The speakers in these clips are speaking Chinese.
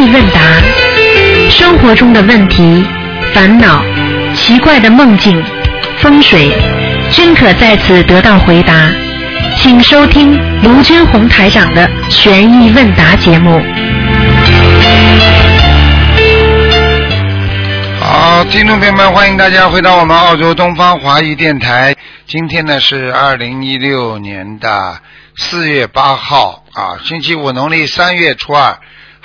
意问答生活中的问题、烦恼、奇怪的梦境、风水，均可在此得到回答。请收听卢军红台长的《悬疑问答》节目。好，听众朋友们，欢迎大家回到我们澳洲东方华语电台。今天呢是二零一六年的四月八号啊，星期五，农历三月初二。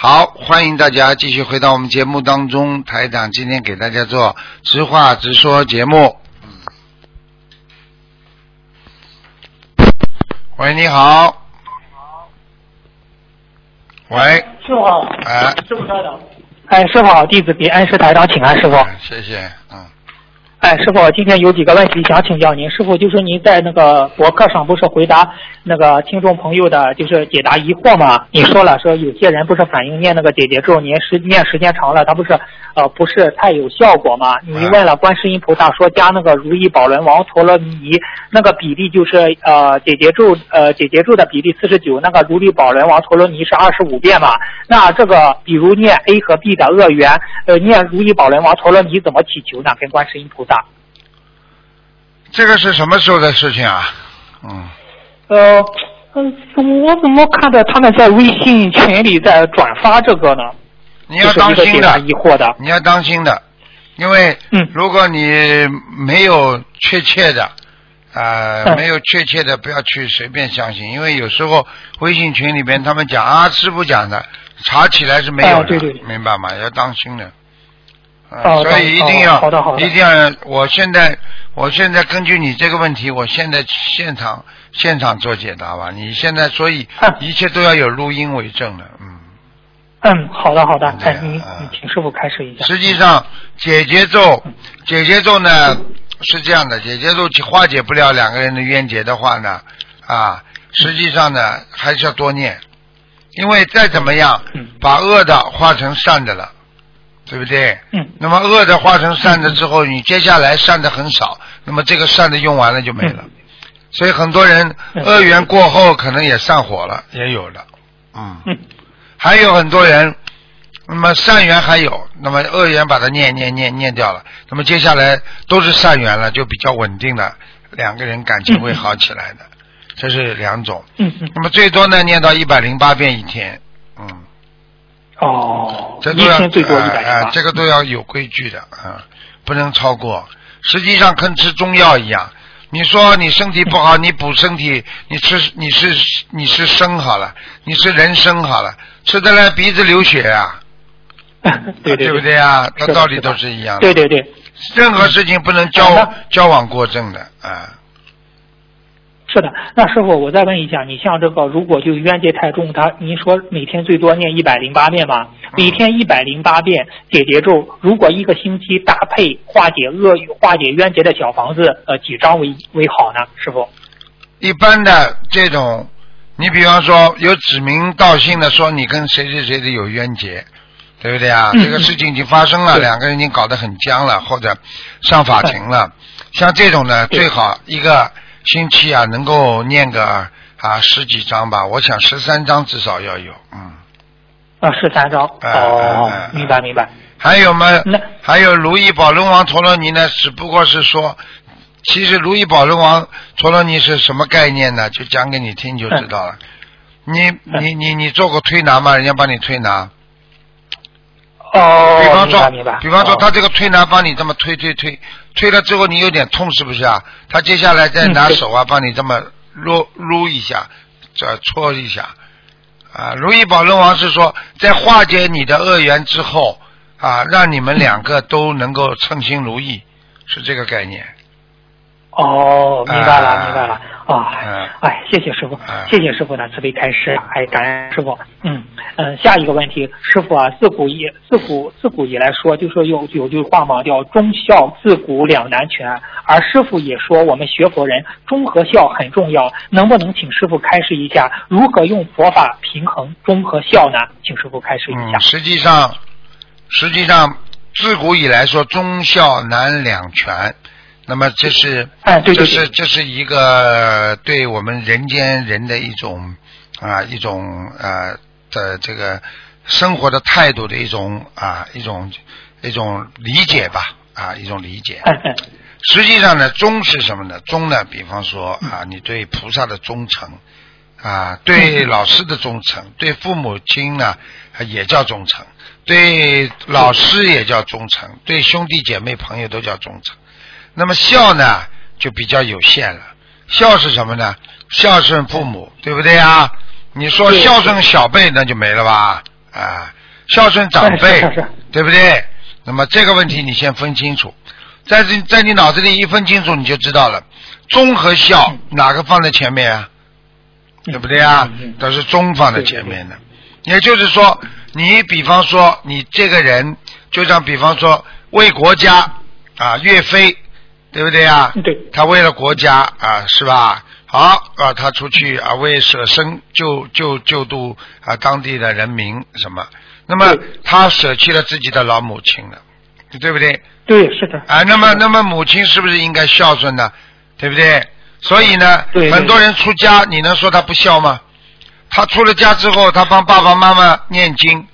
好，欢迎大家继续回到我们节目当中。台长今天给大家做直话直说节目。喂，你好。喂，师傅好，哎，师傅稍等。哎，师傅好，弟子给恩师台长请安，师傅。谢谢，嗯，哎，师傅，今天有几个问题想请教您。师傅，就是您在那个博客上不是回答那个听众朋友的，就是解答疑惑吗？你说了，说有些人不是反映念那个姐姐咒，您时念时间长了，他不是呃不是太有效果吗？你问了观世音菩萨说加那个如意宝轮王陀罗尼，那个比例就是呃姐姐咒呃姐姐咒的比例四十九，那个如意宝轮王陀罗尼是二十五遍嘛？那这个比如念 A 和 B 的恶缘，呃念如意宝轮王陀罗尼怎么祈求呢？跟观世音菩萨。这个是什么时候的事情啊？嗯，呃，嗯，我怎么看到他们在微信群里在转发这个呢？你要当心的，疑惑的。你要当心的，因为嗯如果你没有确切的，呃，嗯没有确切的，不要去随便相信，因为有时候微信群里边他们讲啊，师傅讲的，查起来是没有的，明白吗？要当心的。所以一定要，哦好的好的一定要。我现在，我现在根据你这个问题，我现在现场现场做解答吧。你现在，所以嗯一切都要有录音为证的，嗯。嗯，好的好的，哎，你啊你请师傅开始一下。实际上，解结咒，解结咒呢是这样的，解结咒化解不了两个人的冤结的话呢，啊，实际上呢还是要多念，因为再怎么样嗯，把恶的化成善的了，对不对？嗯。那么恶的化成善的之后，你接下来善的很少，那么这个善的用完了就没了。所以很多人嗯。恶缘过后可能也散伙了，也有了，嗯。嗯。还有很多人，那么善缘还有，那么恶缘把它念念念念掉了，那么接下来都是善缘了，就比较稳定了，两个人感情会好起来的，这是两种。嗯。嗯，那么最多呢，念到一百零八遍一天，嗯，哦，这都要一天最多一呃百零八。呃这个都要有规矩的啊、不能超过。实际上跟吃中药一样，你说你身体不好，你补身体，你吃你是你是生好了，你是人参好了，吃的来鼻子流血啊，对对不对啊？是的那道理都是一样的。对对对，任何事情不能交嗯交往过正的啊。是的。那师傅，我再问一下，你像这个，如果就冤结太重，他您说每天最多念一百零八遍吧？每天一百零八遍解结咒，如果一个星期搭配化解恶化解冤结的小房子，呃，几张为为好呢？师傅？一般的这种，你比方说有指名道姓的说你跟谁谁谁的有冤结，对不对啊？嗯这个事情已经发生了，两个人已经搞得很僵了，或者上法庭了。像这种呢，最好一个星期啊，能够念个啊十几章吧。我想十三章至少要有，嗯。啊，十三张。哎哦明白明白。还有吗那，还有如意宝轮王陀罗尼呢，只不过是说，其实如意宝轮王陀罗尼是什么概念呢？就讲给你听就知道了。你你你你做过推拿吗？人家帮你推拿。哦，比方说明白。，比方说哦他这个推拿帮你这么推推推，推了之后你有点痛是不是啊？他接下来再拿手啊帮你这么撸撸一下，这搓一下。啊，如意宝轮王是说在化解你的恶缘之后啊，让你们两个都能够称心如意，是这个概念。哦，明白了，啊明白了。啊嗯，哎，谢谢师傅啊，谢谢师傅的慈悲开示，哎，感恩师傅。嗯嗯，下一个问题，师傅啊，自古以自古自古以来说，就说有有句话嘛，叫忠孝自古两难全，而师傅也说我们学佛人忠和孝很重要，能不能请师傅开示一下如何用佛法平衡忠和孝呢？请师傅开示一下嗯，。实际上，实际上自古以来说忠孝难两全，那么这是，哎对对这是对这是一个对我们人间人的一种啊一种呃的这个生活的态度的一种啊一种一种理解吧啊一种理解。哎哎，实际上呢，忠是什么呢？忠呢，比方说啊，你对菩萨的忠诚啊，对老师的忠诚，对父母亲呢也叫忠诚，对老师也叫忠诚，对兄弟姐妹朋友都叫忠诚。那么孝呢，就比较有限了。孝是什么呢？孝顺父母，对不对啊？你说孝顺小辈，那就没了吧？啊，孝顺长辈对不对？那么这个问题你先分清楚，在这在你脑子里一分清楚，你就知道了。忠和孝哪个放在前面啊？对不对啊？都是忠放在前面的。也就是说，你比方说你这个人，就像比方说为国家啊，岳飞，对不对啊？对他为了国家啊，是吧？好啊，他出去啊，为舍身救救救度啊当地的人民什么？那么他舍弃了自己的老母亲了，对不对？对，是的。啊，那么那么母亲是不是应该孝顺呢？对不对？所以呢，很多人出家，你能说他不孝吗？他出了家之后，他帮爸爸妈妈念经，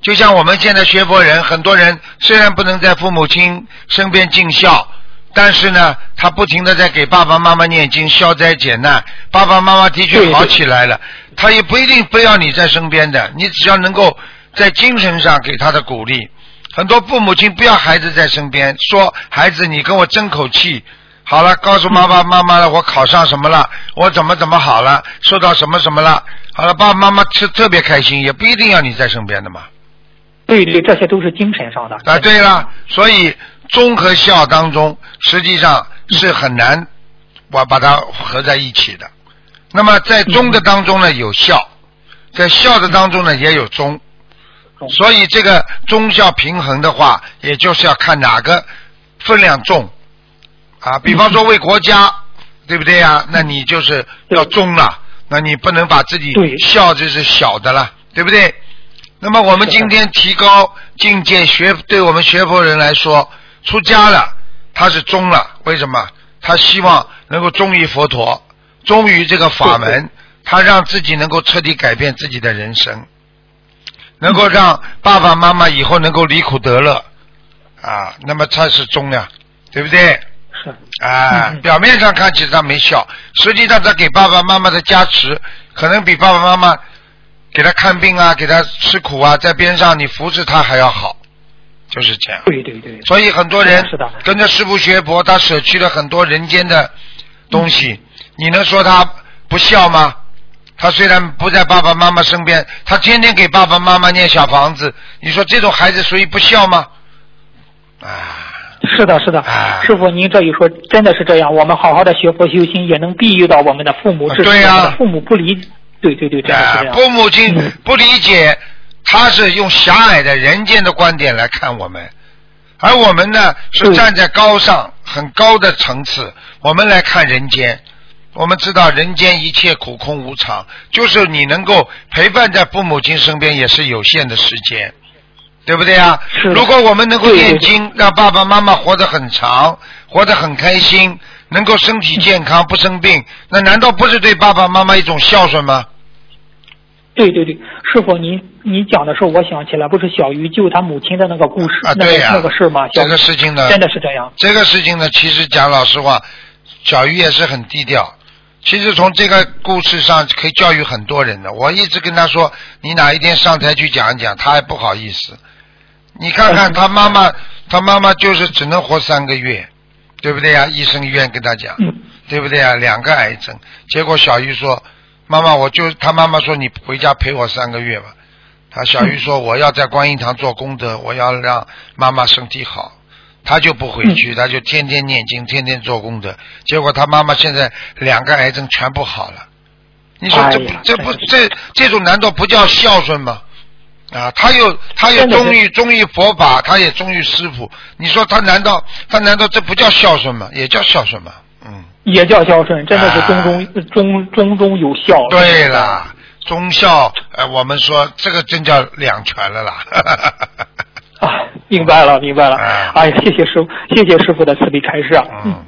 就像我们现在学佛人，很多人虽然不能在父母亲身边尽孝，但是呢，他不停的在给爸爸妈妈念经，消灾解难，爸爸妈妈的确好起来了，他也不一定非要你在身边的，你只要能够在精神上给他的鼓励。很多父母亲不要孩子在身边，说孩子你跟我争口气。好了，告诉爸爸妈妈了，我考上什么了，我怎么怎么好了，受到什么什么了。好了，爸爸妈妈是特别开心，也不一定要你在身边的嘛。对对，这些都是精神上的。啊，对了，所以忠和孝当中，实际上是很难我把它合在一起的。那么在忠的当中呢有孝，在孝的当中呢也有忠，所以这个忠孝平衡的话，也就是要看哪个分量重。啊。比方说为国家，对不对呀？那你就是要忠了，那你不能把自己孝就是小的了，对不对？那么我们今天提高境界学，对我们学佛人来说，出家了，他是忠了，为什么？他希望能够忠于佛陀，忠于这个法门，他让自己能够彻底改变自己的人生，能够让爸爸妈妈以后能够离苦得乐，啊，那么他是忠呀，对不对？是。啊，表面上看起来他没孝，实际上他给爸爸妈妈的加持，可能比爸爸妈妈给他看病啊，给他吃苦啊，在边上你扶持他还要好，就是这样。对对对。所以很多人是的跟着师傅学佛，他舍去了很多人间的东西，你能说他不孝吗？他虽然不在爸爸妈妈身边，他天天给爸爸妈妈念小房子，你说这种孩子属于不孝吗？啊，是的，是的啊，师傅，您这一说真的是这样。我们好好的学佛修心，也能庇佑到我们的父母。是对呀父母不理，对对对，真的是啊这，样。父母亲嗯不理解，他是用狭隘的人间的观点来看我们，而我们呢是站在高尚、很高的层次，我们来看人间。我们知道人间一切苦空无常，就是你能够陪伴在父母亲身边也是有限的时间，对不对啊？如果我们能够念经，让爸爸妈妈活得很长，活得很开心，能够身体健康不生病，那难道不是对爸爸妈妈一种孝顺吗？对对对，师傅，您您讲的时候，我想起来，不是小鱼救他母亲的那个故事，啊，那个对呀、那个事儿吗？这个事情呢，真的是这样。这个事情呢，其实讲老实话，小鱼也是很低调。其实从这个故事上可以教育很多人的。我一直跟他说，你哪一天上台去讲一讲，他还不好意思。你看看他妈妈，他妈妈就是只能活三个月，对不对呀、医生医院跟他讲，嗯，对不对呀、两个癌症，结果小鱼说：“妈妈，我就他妈妈说你回家陪我三个月吧。”他小鱼说：“我要在观音堂做功德，我要让妈妈身体好。”他就不回去，他就天天念经，天天做功德。结果他妈妈现在两个癌症全部好了。你说这这不这这种难道不叫孝顺吗？啊，他又他又忠于忠于佛法，他也忠于师傅。你说他难道他难道这不叫孝顺吗？也叫孝顺吗？嗯。也叫孝顺，真的是啊中中中中中有孝。对了，忠孝，呃，我们说这个真叫两全了啦。啊，明白了，明白了。啊哎呀，谢谢师傅，谢谢师傅的慈悲开示啊。嗯，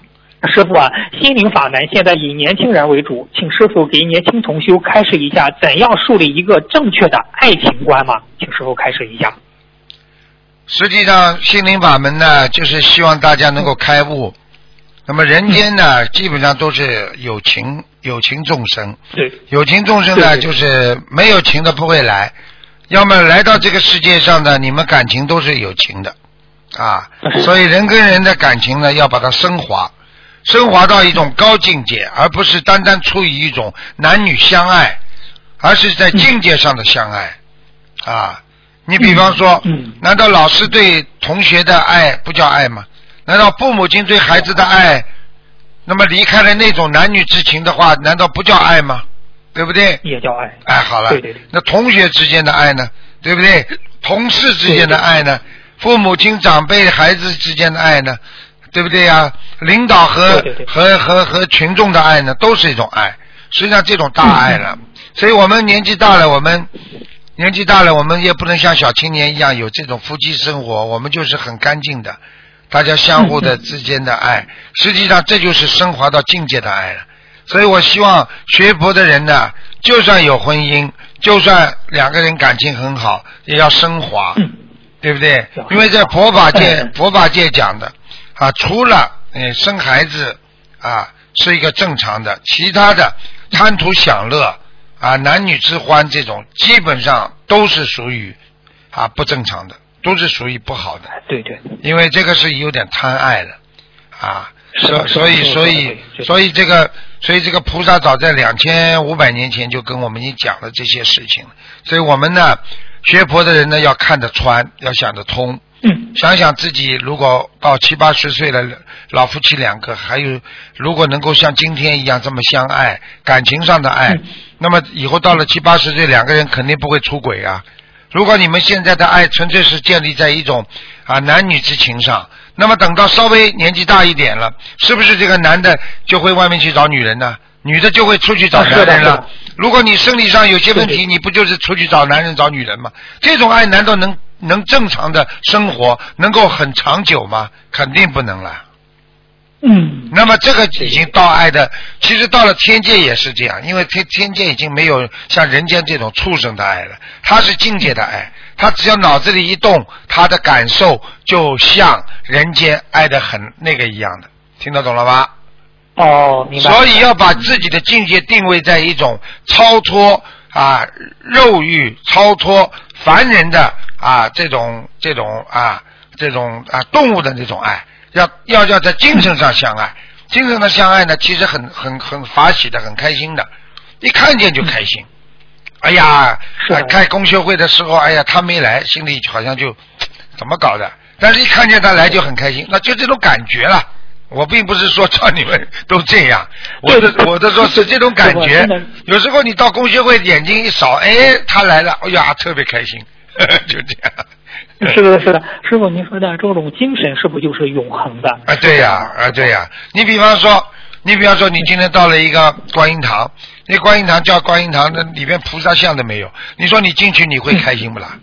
师傅啊，心灵法门现在以年轻人为主，请师傅给年轻同修开示一下，怎样树立一个正确的爱情观嘛？请师傅开示一下。实际上，心灵法门呢，就是希望大家能够开悟。那么人间呢，基本上都是有情有情众生，对，有情众生呢，对。对就是没有情的不会来，要么来到这个世界上的，你们感情都是有情的。啊，所以人跟人的感情呢，要把它升华，升华到一种高境界，而不是单单出于一种男女相爱，而是在境界上的相爱。啊。你比方说，嗯。难道老师对同学的爱不叫爱吗？难道父母亲对孩子的爱，那么离开了那种男女之情的话，难道不叫爱吗？对不对？也叫爱。哎，好了，对对对那同学之间的爱呢？对不对？同事之间的爱呢？父母亲、长辈、孩子之间的爱呢？对不对呀？领导和和和和群众的爱呢，都是一种爱。实际上，这种大爱了。所以我们年纪大了，我们年纪大了，我们也不能像小青年一样有这种夫妻生活，我们就是很干净的，大家相互的之间的爱。实际上，这就是升华到境界的爱了。所以我希望学佛的人呢，就算有婚姻，就算两个人感情很好，也要升华，嗯对不对？因为在佛法界嗯，佛法界讲的啊，除了嗯生孩子啊是一个正常的，其他的贪图享乐啊男女之欢这种，基本上都是属于啊不正常的，都是属于不好的。对对，因为这个是有点贪爱了啊，所所以所以所以这个所以这个菩萨早在两千五百年前就跟我们已经讲了这些事情了，所以我们呢学佛的人呢要看得穿，要想得通。嗯想想自己如果到七八十岁了，老夫妻两个，还有如果能够像今天一样这么相爱，感情上的爱，嗯那么以后到了七八十岁，两个人肯定不会出轨啊。如果你们现在的爱纯粹是建立在一种啊男女之情上，那么等到稍微年纪大一点了，是不是这个男的就会外面去找女人呢？女的就会出去找男人了。如果你生理上有些问题，你不就是出去找男人找女人吗？这种爱难道能能正常的生活，能够很长久吗？肯定不能了。嗯，那么这个已经到爱的，其实到了天界也是这样，因为天天界已经没有像人间这种畜生的爱了，它是境界的爱，他只要脑子里一动，他的感受就像人间爱的很那个一样的，听得懂了吧？哦，明白。所以要把自己的境界定位在一种超脱啊肉欲、超脱凡人的啊这种这种啊这种啊动物的那种爱，要要要在精神上相爱。精神的相爱呢，其实很很很法喜的，很开心的，一看见就开心。哎呀，啊开公学会的时候，哎呀，他没来，心里好像就怎么搞的？但是一看见他来就很开心，那就这种感觉了。我并不是说叫你们 都这样，我的我的说是这种感觉。有时候你到工学会眼睛一扫，哎，他来了，哎呀，特别开心，就这样。是的，是的，师傅，您说的这种精神是不是就是永恒的？啊，对呀、啊，对呀、你比方说，你比方说，你今天到了一个观音堂，那观音堂叫观音堂，那里边菩萨像都没有，你说你进去你会开心不啦？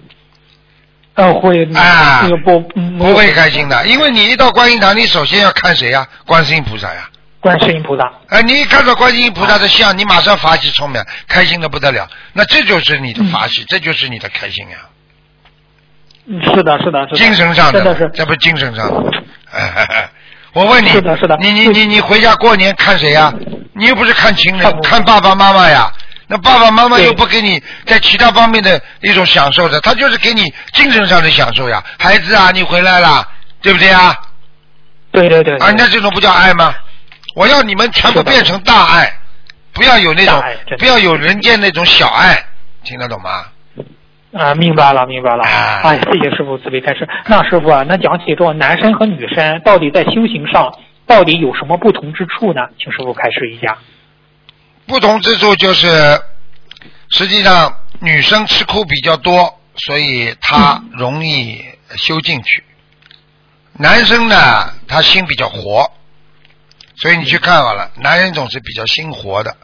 呃，会啊那个不嗯不会开心的，因为你一到观音堂，你首先要看谁呀、观世音菩萨呀。观世音菩萨。哎，你一看到观世音菩萨的像，你马上法喜充满，开心的不得了。那这就是你的法喜，这就是你的开心呀。嗯，是的，是的，是的。精神上真的是。这不是精神上的。哎 我问你，是的是的你你你你回家过年看谁呀？你又不是看情人，看爸爸妈妈呀。那爸爸妈妈又不给你在其他方面的一种享受的，他就是给你精神上的享受呀。孩子啊，你回来了，对不对啊？对对对。啊，那这种不叫爱吗？我要你们全部变成大爱，不要有那种不要有人间那种小爱，听得懂吗？啊，明白了，明白了。啊哎，谢谢师傅慈悲开示。那师傅啊，那讲起这种男生和女生到底在修行上到底有什么不同之处呢？请师傅开示一下。不同之处就是，实际上女生吃苦比较多，所以她容易修进去。男生呢，他心比较活，所以你去看好了，男人总是比较心活的，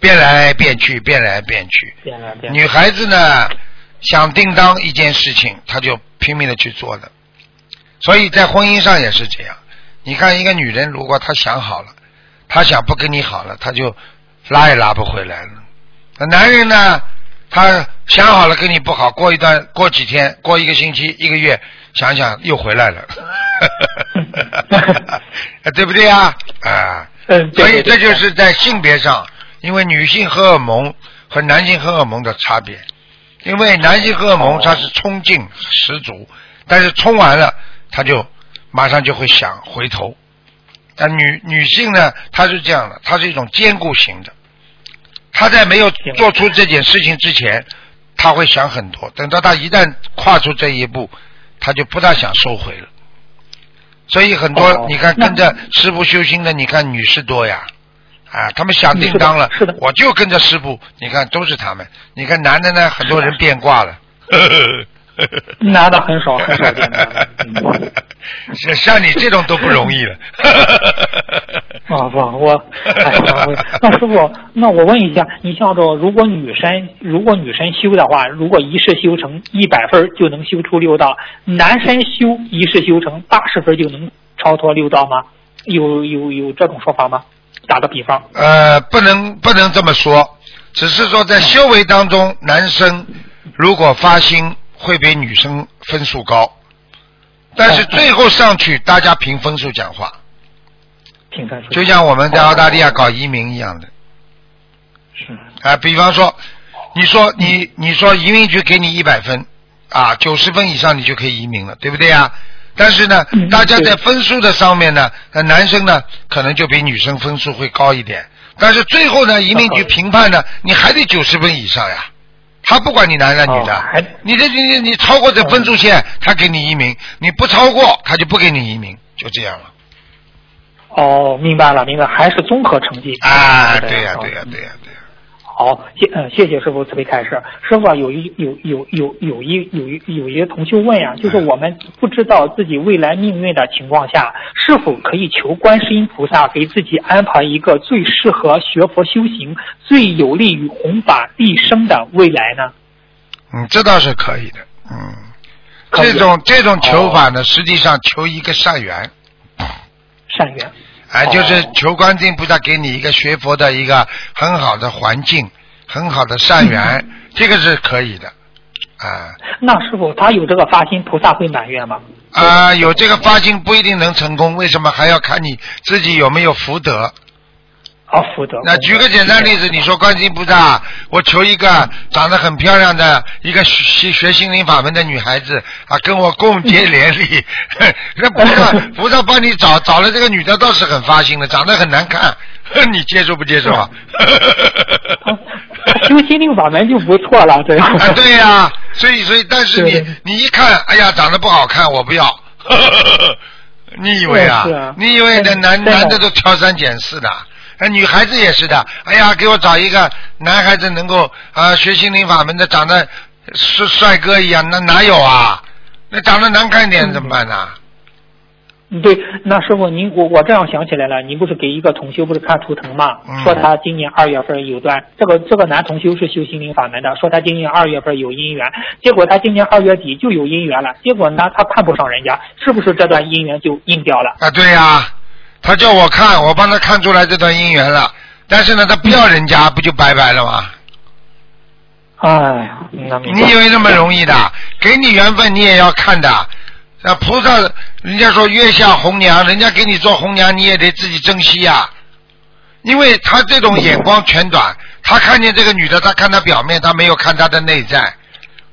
变来变去，变来变去。变来变去。女孩子呢，想叮当一件事情，他就拼命的去做的。所以在婚姻上也是这样，你看一个女人，如果她想好了，她想不跟你好了，她就拉也拉不回来了。那男人呢，他想好了跟你不好，过一段过几天，过一个星期、一个月，想想又回来了，对不对啊？啊，嗯，所以这就是在性别上，因为女性荷尔蒙和男性荷尔蒙的差别。因为男性荷尔蒙哦它是冲劲十足，但是冲完了，他就马上就会想回头。但女女性呢，她是这样的，她是一种坚固型的。她在没有做出这件事情之前，她会想很多。等到她一旦跨出这一步，她就不大想收回了。所以很多、哦你看跟着师傅修心的，你看女士多呀，啊，他们响叮当了，是的是的我就跟着师傅，你看都是他们。你看男的呢，很多人变卦了。男的很少很少见的。嗯 像像你这种都不容易了。啊不，我哎呀，我那师傅，那我问一下，你像这如果女生如果女生修的话，如果一世修成一百分就能修出六道，男生修一世修成八十分就能超脱六道吗？有有有这种说法吗？打个比方，呃，不能不能这么说，只是说在修为当中，男生如果发心会比女生分数高，但是最后上去大家凭分数讲话，凭分数。就像我们在澳大利亚搞移民一样的。是。啊，比方说，你说你你说移民局给你一百分，啊，九十分以上你就可以移民了，对不对呀？但是呢，嗯大家在分数的上面呢，呃男生呢可能就比女生分数会高一点，但是最后呢，移民局评判呢，你还得九十分以上呀。他不管你男的女的，你这你你你超过这分数线，他给你移民；你不超过，他就不给你移民，就这样了。哦，明白了，明白，还是综合成绩。啊，对对呀、哦对呀、对呀、对呀、好，谢呃谢谢师傅慈悲开示。师傅啊，有一有有有有一有一有一个同修问呀、就是我们不知道自己未来命运的情况下，是否可以求观世音菩萨给自己安排一个最适合学佛修行、最有利于弘法利生的未来呢？嗯，这倒是可以的，嗯，这种这种求法呢，实际上求一个善缘，善缘。哎，哦就是求观世音菩萨给你一个学佛的一个很好的环境，很好的善缘，嗯这个是可以的，啊那师傅他有这个发心，菩萨会满愿吗？啊，有这个发心不一定能成功，为什么还要看你自己有没有福德？啊，福德。那举个简单例子，你说观世音菩萨，我求一个长得很漂亮的一个学学心灵法门的女孩子啊，跟我共 结连理。那菩萨 菩萨帮你找找了这个女的，倒是很发心的，长得很难看，你接受不接受啊？啊修心灵法门就不错了，这样。啊，对呀、所以所以，但是你你一看，哎呀，长得不好看，我不要。你以为啊？啊你以为那男男的都挑三拣四的？那女孩子也是的。哎呀，给我找一个男孩子能够啊、学心灵法门的，长得帅帅哥一样，那哪有啊？那长得难看一点怎么办呢？对，那师傅您我我这样想起来了，您不是给一个同修不是看图腾嘛？嗯说他今年二月份有段，这个这个男同修是修心灵法门的，说他今年二月份有姻缘，结果他今年二月底就有姻缘了，结果呢他看不上人家，是不是这段姻缘就硬掉了？啊，对呀、他叫我看，我帮他看出来这段姻缘了，但是呢，他不要人家，不就拜拜了吗？哎你以为那么容易的？给你缘分，你也要看的。那，菩萨，人家说月下红娘，人家给你做红娘，你也得自己珍惜呀、因为他这种眼光全短，他看见这个女的，他看她表面，他没有看她的内在。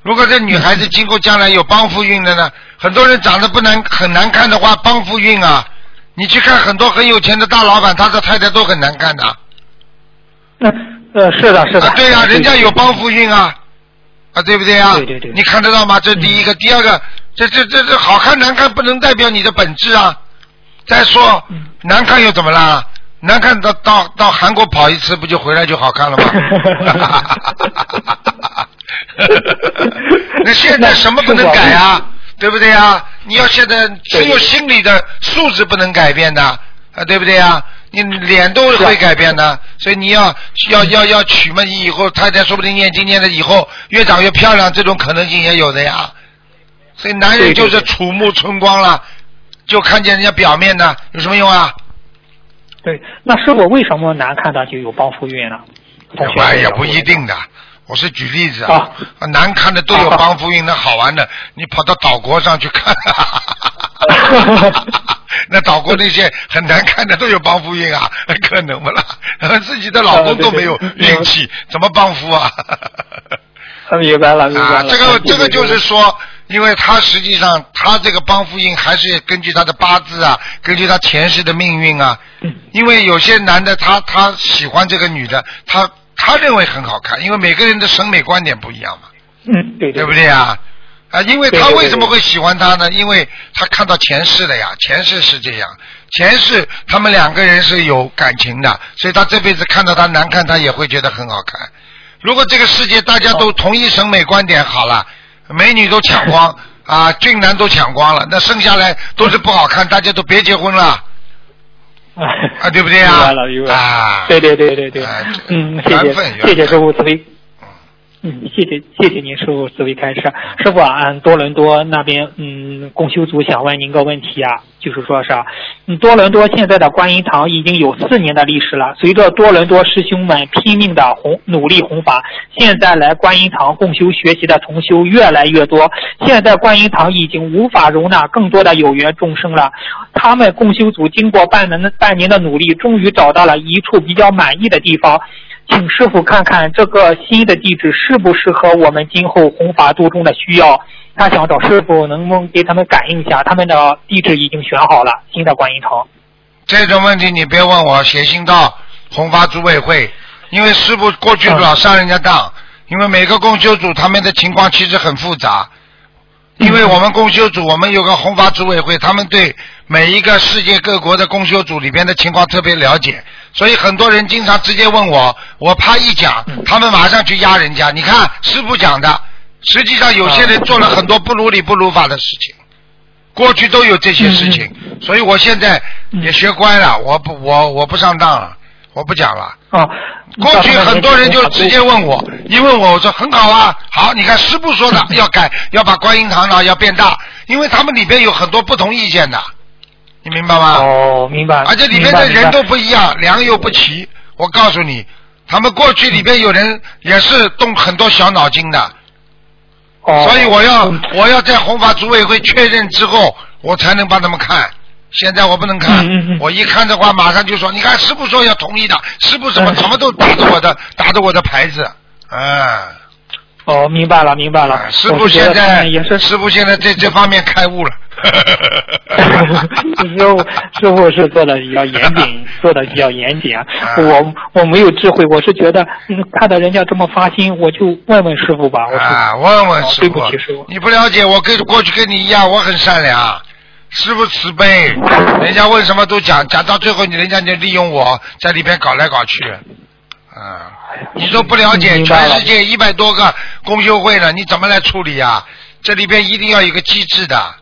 如果这女孩子今后将来有帮扶运的呢？很多人长得不难很难看的话，帮扶运啊！你去看很多很有钱的大老板，他的太太都很难看的。嗯呃是的是的，啊，对呀、人家有帮扶运啊，啊，对不对啊？对对对你看得到吗？这第一个，第二个，这这这这好看难看不能代表你的本质啊。再说嗯难看又怎么啦？难看到到到韩国跑一次不就回来就好看了吗？那现在什么不能改啊？对不对啊？你要现在只有心理的素质不能改变的啊，对不对啊？你脸都会改变的，所以你要要要要娶嘛，你以后太太说不定念经念的以后越长越漂亮，这种可能性也有的呀。所以男人就是楚目春光了，就看见人家表面的，有什么用啊？对，那师傅为什么难看的就有帮扶运呢？哎呀，不一定的。我是举例子啊，难看的都有 帮扶运，那好玩的，你跑到岛国上去看，那岛国那些很难看的都有帮扶运啊，可能不啦？自己的老公都没有运气，怎么帮扶啊？明白了，明白啊，了。这个这个就是说，因为他实际上他这个帮扶运还是根据他的八字啊，根据他前世的命运啊。嗯因为有些男的他他喜欢这个女的，他他认为很好看，因为每个人的审美观点不一样嘛，嗯，对对不对？对啊？啊，因为他对对对为什么会喜欢他呢？因为他看到前世了呀，前世是这样，前世他们两个人是有感情的，所以他这辈子看到他难看，他也会觉得很好看。如果这个世界大家都同一审美观点好了，美女都抢光 啊，俊男都抢光了，那剩下来都是不好看，大家都别结婚了啊，对不对啊？明白了，明白了。啊，对对对对对哎，嗯，谢谢谢谢师傅慈悲。嗯，谢谢谢谢您师傅慈悲开示。师傅俺，多伦多那边嗯共修组想问您个问题啊，就是说是，嗯多伦多现在的观音堂已经有四年的历史了。随着多伦多师兄们拼命的弘努力弘法，现在来观音堂共修学习的同修越来越多。现在观音堂已经无法容纳更多的有缘众生了。他们共修组经过半年的半年的努力，终于找到了一处比较满意的地方。请师傅看看这个新的地址适不适合我们今后弘法度中的需要。他想找师傅能不能给他们感应一下，他们的地址已经选好了，新的观音堂。这种问题你别问我，写信到弘法组委会，因为师傅过去老上人家当，因为每个供修组他们的情况其实很复杂，因为我们供修组我们有个弘法组委会，他们对每一个世界各国的公修组里边的情况特别了解，所以很多人经常直接问我，我怕一讲，他们马上去压人家。你看师傅讲的，实际上有些人做了很多不如理不如法的事情。过去都有这些事情，所以我现在也学乖了，我不我我不上当了，我不讲了。啊，过去很多人就直接问我，一问我我说很好啊，好，你看师傅说的 要改，要把观音堂呢要变大，因为他们里边有很多不同意见的，你明白吗？哦，明白。而且里面的人都不一样，良莠不齐。我告诉你，他们过去里边有人也是动很多小脑筋的，哦，所以我要嗯。我要在红法组委会确认之后，我才能帮他们看。现在我不能看，嗯嗯嗯。我一看的话，马上就说，你看师傅说要同意的，师傅什么嗯。什么都打着我的打着我的牌子，啊，哦，明白了，明白了。师傅现在也是师傅现在在这方面开悟了。师傅师傅是做的比较严谨，做的比较严谨啊。啊我我没有智慧，我是觉得嗯看到人家这么发心，我就问问师傅吧。我说啊，问问哦师傅对不起师傅，你不了解我跟过去跟你一样，我很善良，师傅慈悲，人家问什么都讲，讲到最后你人家就利用我在里边搞来搞去，啊，你说不了解，全世界一百多个公修会呢，你怎么来处理啊？这里边一定要有个机制的，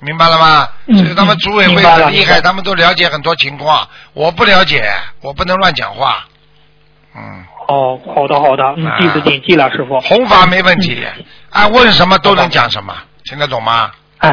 明白了吗？嗯所以他们组委会很厉害，他们都了解很多情况，我不了解，我不能乱讲话，嗯。哦，好的好的，嗯啊，弟子谨记了，师傅。弘法没问题，爱问什么都能讲什么，听得懂吗？哎，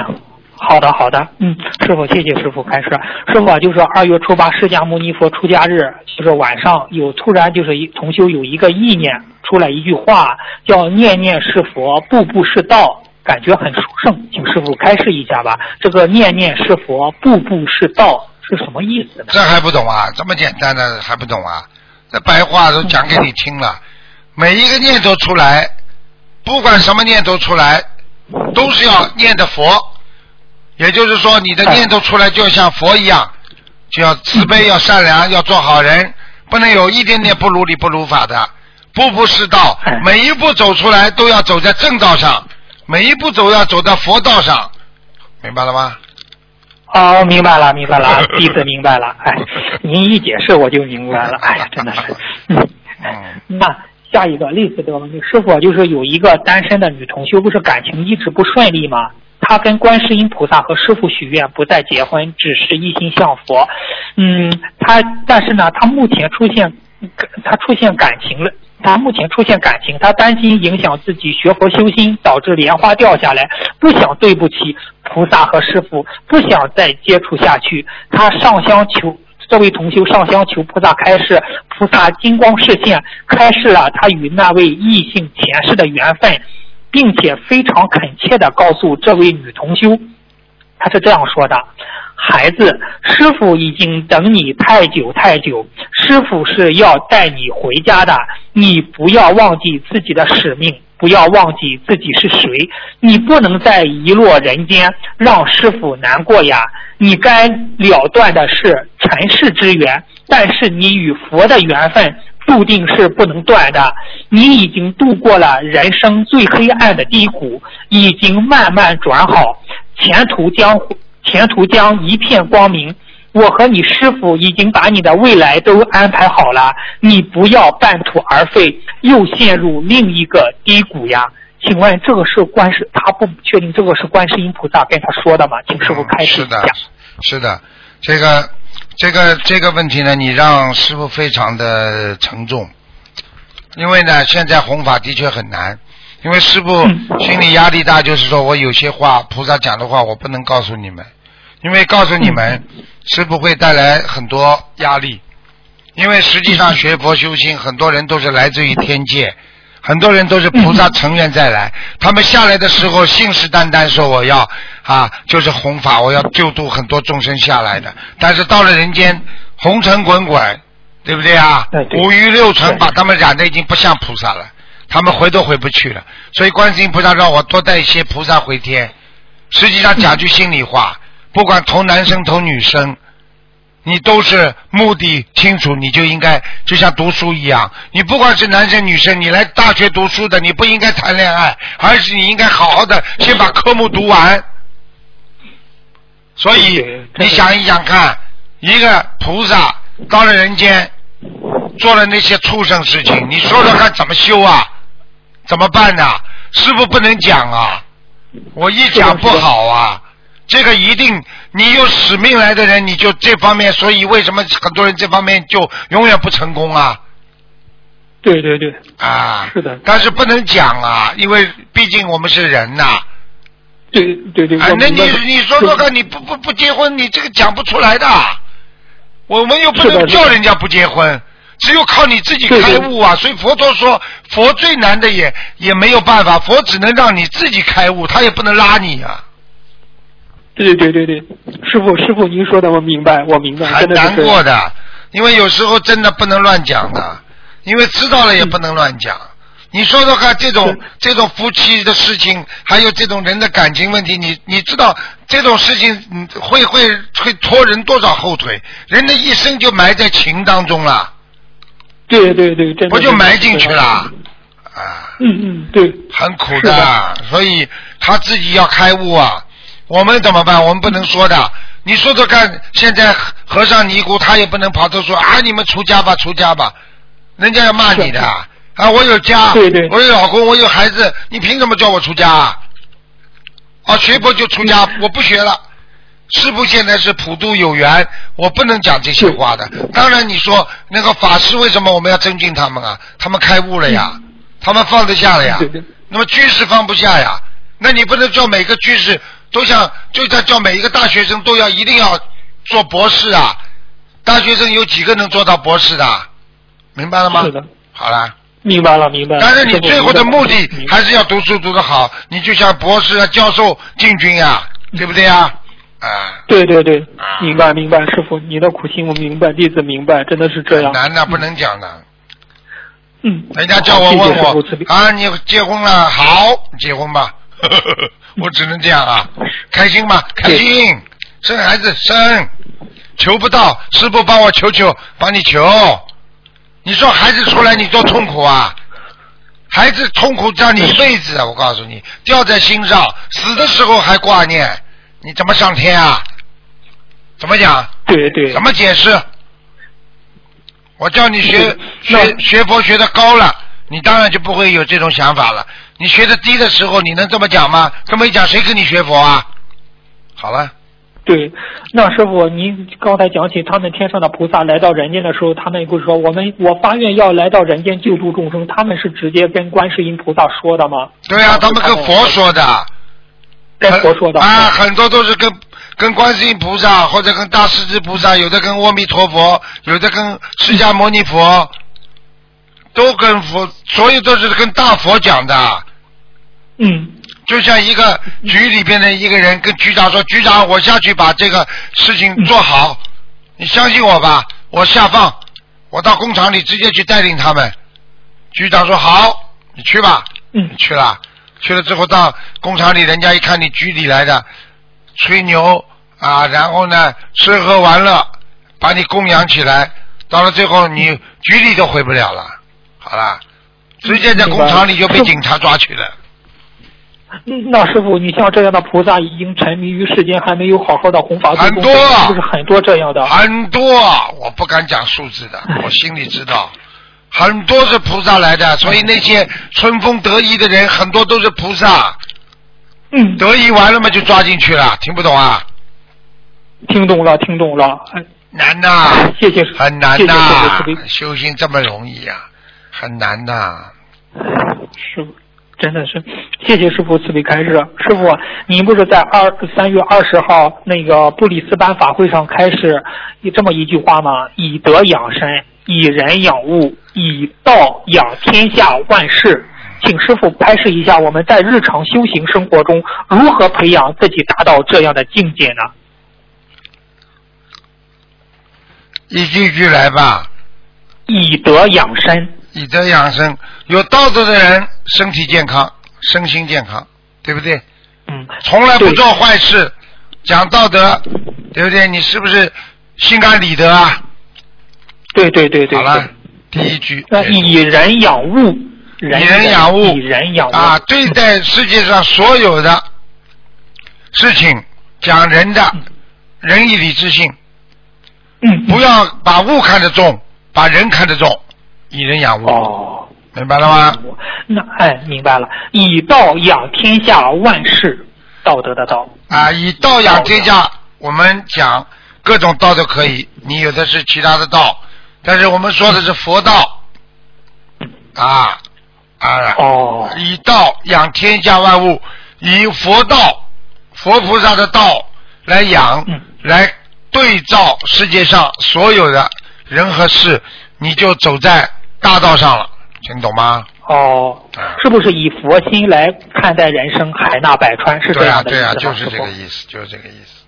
好的好的，嗯，师傅谢谢师傅开示。师傅啊就是二月初八释迦牟尼佛出家日，就是晚上有突然就是一同修有一个意念出来一句话，叫念念是佛，步步是道。感觉很殊胜，请师傅开示一下吧。这个念念是佛，步步是道是什么意思呢？这还不懂啊？这么简单的还不懂啊？这白话都讲给你听了，每一个念头出来，不管什么念头出来，都是要念的佛。也就是说，你的念头出来就要像佛一样，就要慈悲，要善良，要做好人，不能有一点点不如理不如法的，步步是道，每一步走出来都要走在正道上，每一步走要走在佛道上，明白了吗？哦，明白了，明白了，弟子明白了。哎，您一解释我就明白了。哎呀，真的是，嗯，嗯，那下一个类似这个问题，师傅就是有一个单身的女同修，不是感情一直不顺利吗？他跟观世音菩萨和师傅许愿不再结婚，只是一心向佛。嗯，他但是呢，他目前出现，他出现感情了，他目前出现感情，他担心影响自己学佛修心，导致莲花掉下来，不想对不起菩萨和师傅，不想再接触下去。他上香求这位同修上香求菩萨开示，菩萨金光示现，开示了他与那位异性前世的缘分，并且非常恳切地告诉这位女同修，他是这样说的。孩子，师傅已经等你太久太久，师傅是要带你回家的，你不要忘记自己的使命，不要忘记自己是谁，你不能再遗落人间，让师傅难过呀。你该了断的是尘世之缘，但是你与佛的缘分注定是不能断的。你已经度过了人生最黑暗的低谷，已经慢慢转好，前途将。前途将一片光明，我和你师傅已经把你的未来都安排好了，你不要半途而废，又陷入另一个低谷呀。请问这个是观世，他不确定这个是观世音菩萨跟他说的吗？请师傅开始一下。是的，是的，这个这个这个问题呢，你让师傅非常的沉重，因为呢，现在弘法的确很难。因为师傅心理压力大，就是说我有些话菩萨讲的话，我不能告诉你们，因为告诉你们，师傅会带来很多压力。因为实际上学佛修心，很多人都是来自于天界，很多人都是菩萨成愿再来，他们下来的时候信誓旦旦说我要啊，就是弘法，我要救度很多众生下来的。但是到了人间，红尘滚滚，对不对啊？五欲六尘把他们染的已经不像菩萨了。他们回都回不去了，所以观世音菩萨让我多带一些菩萨回天。实际上讲句心里话，不管投男生投女生，你都是目的清楚，你就应该就像读书一样。你不管是男生女生，你来大学读书的，你不应该谈恋爱，而是你应该好好的先把科目读完。所以你想一想看，一个菩萨到了人间，做了那些畜生事情，你说说看怎么修啊？怎么办呢？师傅不能讲啊！我一讲不好啊！这个一定，你有使命来的人，你就这方面，所以为什么很多人这方面就永远不成功啊？对对对。啊。是的。但是不能讲啊，因为毕竟我们是人呐。对对对。啊，那你你说说看，你不不不结婚，你这个讲不出来的。我们又不能叫人家不结婚。只有靠你自己开悟啊！所以佛陀说，佛最难的也也没有办法，佛只能让你自己开悟，他也不能拉你啊。对对对对对，师傅师傅，您说的我明白，我明白。很难过的，因为有时候真的不能乱讲的，因为知道了也不能乱讲。你说说看，这种这种夫妻的事情，还有这种人的感情问题，你你知道这种事情会会会拖人多少后腿？人的一生就埋在情当中了。对对对，不就埋进去了啊？嗯嗯，对，很苦的，所以他自己要开悟啊。我们怎么办？我们不能说的。你说说看，现在和尚尼姑他也不能跑着说啊，你们出家吧，出家吧，人家要骂你的啊。我有家，对对，我有老公，我有孩子，你凭什么叫我出家啊？啊，学佛就出家，我不学了。师傅现在是普度有缘，我不能讲这些话的。当然，你说那个法师为什么我们要尊敬他们啊？他们开悟了呀，他们放得下了呀。那么居士放不下呀？那你不能叫每个居士都想，就在叫每一个大学生都要一定要做博士啊？大学生有几个能做到博士的？明白了吗？是的。好了。明白了，明白了。但是你最后的目的还是要读书读得好，你就像博士啊、教授进军呀，对不对呀？啊，对对对，明白明白，师傅，你的苦心我明白，弟子明白，真的是这样。难的不能讲的。嗯。人家叫我问我啊，你结婚了？好，结婚吧。我只能这样啊，开心吗？开心。生孩子生，求不到，师傅帮我求求，帮你求。你说孩子出来你多痛苦啊？孩子痛苦让你一辈子，我告诉你，掉在心上，死的时候还挂念。你怎么上天啊？怎么讲？对对。怎么解释？我叫你学学学佛学的高了，你当然就不会有这种想法了。你学的低的时候，你能这么讲吗？这么一讲，谁跟你学佛啊？好了。对，那师傅，您刚才讲起他们天上的菩萨来到人间的时候，他们不是说我们我发愿要来到人间救助众生，他们是直接跟观世音菩萨说的吗？对啊，他们跟佛说的。跟佛说的。啊，很多都是跟跟观世音菩萨或者跟大势至菩萨，有的跟阿弥陀佛，有的跟释迦牟尼佛，都跟佛，所有都是跟大佛讲的。嗯。就像一个局里边的一个人跟局长说：“局长，我下去把这个事情做好，你相信我吧，我下放，我到工厂里直接去带领他们。”局长说：“好，你去吧。”嗯，去了，去了之后到工厂里，人家一看你局里来的，吹牛啊，然后呢吃喝玩乐，把你供养起来，到了最后你局里都回不了了，好了，直接在工厂里就被警察抓去了。那师傅，你像这样的菩萨已经沉迷于世间，还没有好好的弘法很多，是不是很多这样的？很多，我不敢讲数字的，我心里知道，很多是菩萨来的，所以那些春风得意的人，很多都是菩萨。嗯。得意完了嘛，就抓进去了，听不懂啊？听懂了，听懂了。难呐！谢谢很难呐！修行这么容易啊？很难呐！师傅。真的是，谢谢师傅慈悲开示。师傅，您不是在二三月二十号那个布里斯班法会上开始这么一句话吗？以德养身，以人养物，以道养天下万事。请师傅拍示一下，我们在日常修行生活中如何培养自己达到这样的境界呢？一句句来吧。以德养身。以德养生，有道德的人身体健康，身心健康，对不对？嗯。从来不做坏事，讲道德，对不对？你是不是心安理得啊？对对对对。好了，第一句。以人养物。以人养物。以人养物。啊，对待世界上所有的事情，讲人的仁义礼智信。嗯。不要把物看得重，把人看得重。以人养物，哦，明白了吗？那哎，明白了。以道养天下万事，道德的道啊，以道养天下。我们讲各种道都可以，你有的是其他的道，但是我们说的是佛道啊啊。哦。以道养天下万物，以佛道、佛菩萨的道来养，来对照世界上所有的人和事，你就走在。大道上了，听懂吗？哦，是不是以佛心来看待人生，海纳百川是这样的意思对啊，对啊，就是这个意思，就是这个意思。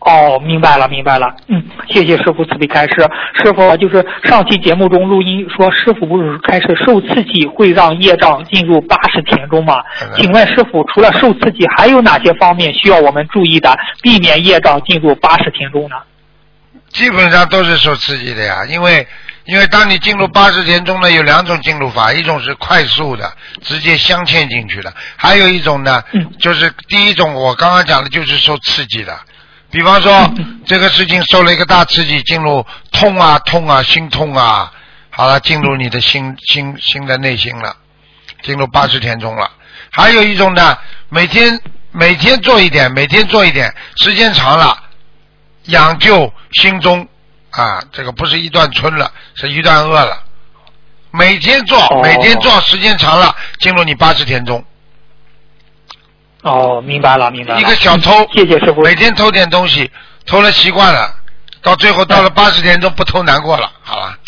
哦，明白了，明白了。嗯，谢谢师傅慈悲开示。师傅就是上期节目中录音说，师傅不是开始受刺激会让业障进入八十田中吗？请问师傅，除了受刺激，还有哪些方面需要我们注意的，避免业障进入八十田中呢？基本上都是受刺激的呀，因为。因为当你进入八十天中呢，有两种进入法，一种是快速的，直接镶嵌进去的；还有一种呢，就是第一种我刚刚讲的，就是受刺激的。比方说，这个事情受了一个大刺激，进入痛啊痛啊心痛啊，好了，进入你的心心心的内心了，进入八十天中了。还有一种呢，每天每天做一点，每天做一点，时间长了，养就心中。啊，这个不是一段春了，是一段恶了。每天做，每天做，时间长了，进入你八十天中。哦，明白了，明白了。一个小偷，谢谢师傅。每天偷点东西，偷了习惯了，到最后到了八十天中不偷难过了，好了。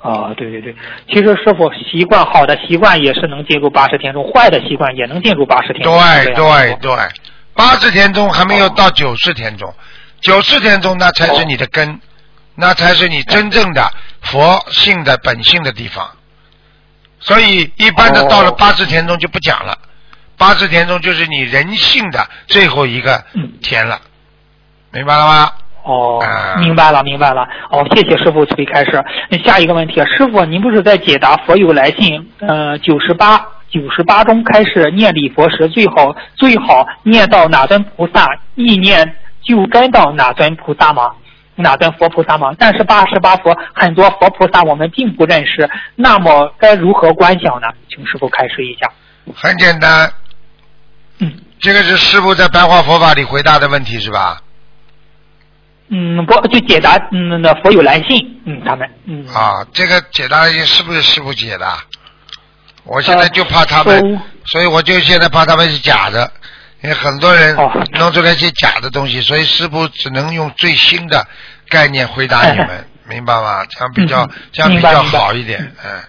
啊，对对对，其实师傅习惯好的习惯也是能进入八十天中，坏的习惯也能进入八十天中。对对对，八十天中还没有到九十天中，九十天中那才是你的根。那才是你真正的佛性的本性的地方，所以一般的到了八字田中就不讲了，八字田中就是你人性的最后一个田了，明白了吗？哦，明白了，明白了。哦，谢谢师傅慈悲开示。下一个问题，师傅您不是在解答佛友来信？呃，九十八九十八中开始念礼佛时，最好最好念到哪尊菩萨，意念就该到哪尊菩萨吗？哪尊佛菩萨吗？但是八十八佛很多佛菩萨我们并不认识，那么该如何观想呢？请师傅开示一下。很简单，嗯，这个是师傅在白话佛法里回答的问题是吧？嗯，不就解答嗯那佛有来信，嗯，他们嗯啊，这个解答是不是师傅解的？我现在就怕他们，都所以我就现在怕他们是假的，因为很多人哦。弄出来一些假的东西，所以师傅只能用最新的概念回答你们，明白吗？这样比较嗯这样比较好一点，嗯。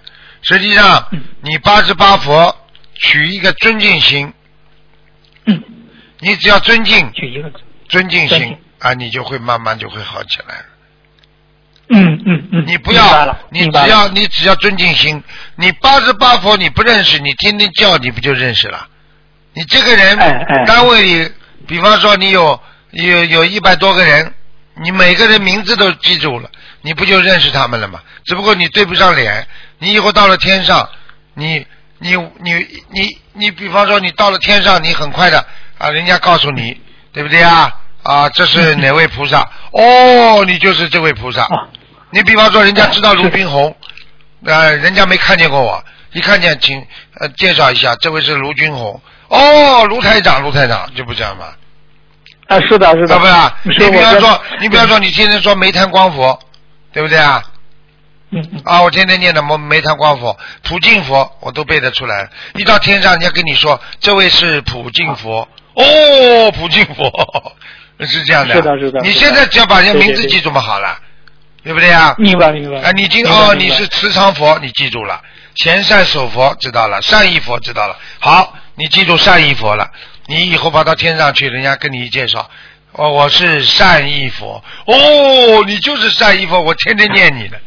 实际上，你八十八佛取一个尊敬心，嗯，你只要尊敬取一个尊敬心啊，你就会慢慢就会好起来。嗯嗯嗯，你不要，你只要你只要尊敬心，你八十八佛你不认识，你天天叫你不就认识了？你这个人，哎哎单位里，比方说你有有有一百多个人，你每个人名字都记住了，你不就认识他们了吗？只不过你对不上脸，你以后到了天上，你你你你你，比方说你到了天上，你很快的啊，人家告诉你，对不对啊？啊，这是 哪位菩萨？哦，你就是这位菩萨。啊你比方说，人家知道卢军红，呃，人家没看见过我，一看见，请呃介绍一下，这位是卢军红。哦，卢台长，卢台长，就不这样吗？啊，是的，是的，对不对？是我你比方说，你比方说，你天天说煤炭光佛，对不对啊？嗯嗯啊，我天天念的煤煤炭光佛、普净佛，我都背得出来。一到天上，人家跟你说，这位是普净佛。哦，普净佛 是这样的。是的是的你现在只要把人家名字记住嘛，好了，对不对啊？明白明白。啊，你今哦你是慈常佛，你记住了；贤善守佛知道了，善意佛知道了。好，你记住善意佛了，你以后跑到天上去，人家跟你一介绍，哦，我是善意佛，哦，你就是善意佛，我天天念你的。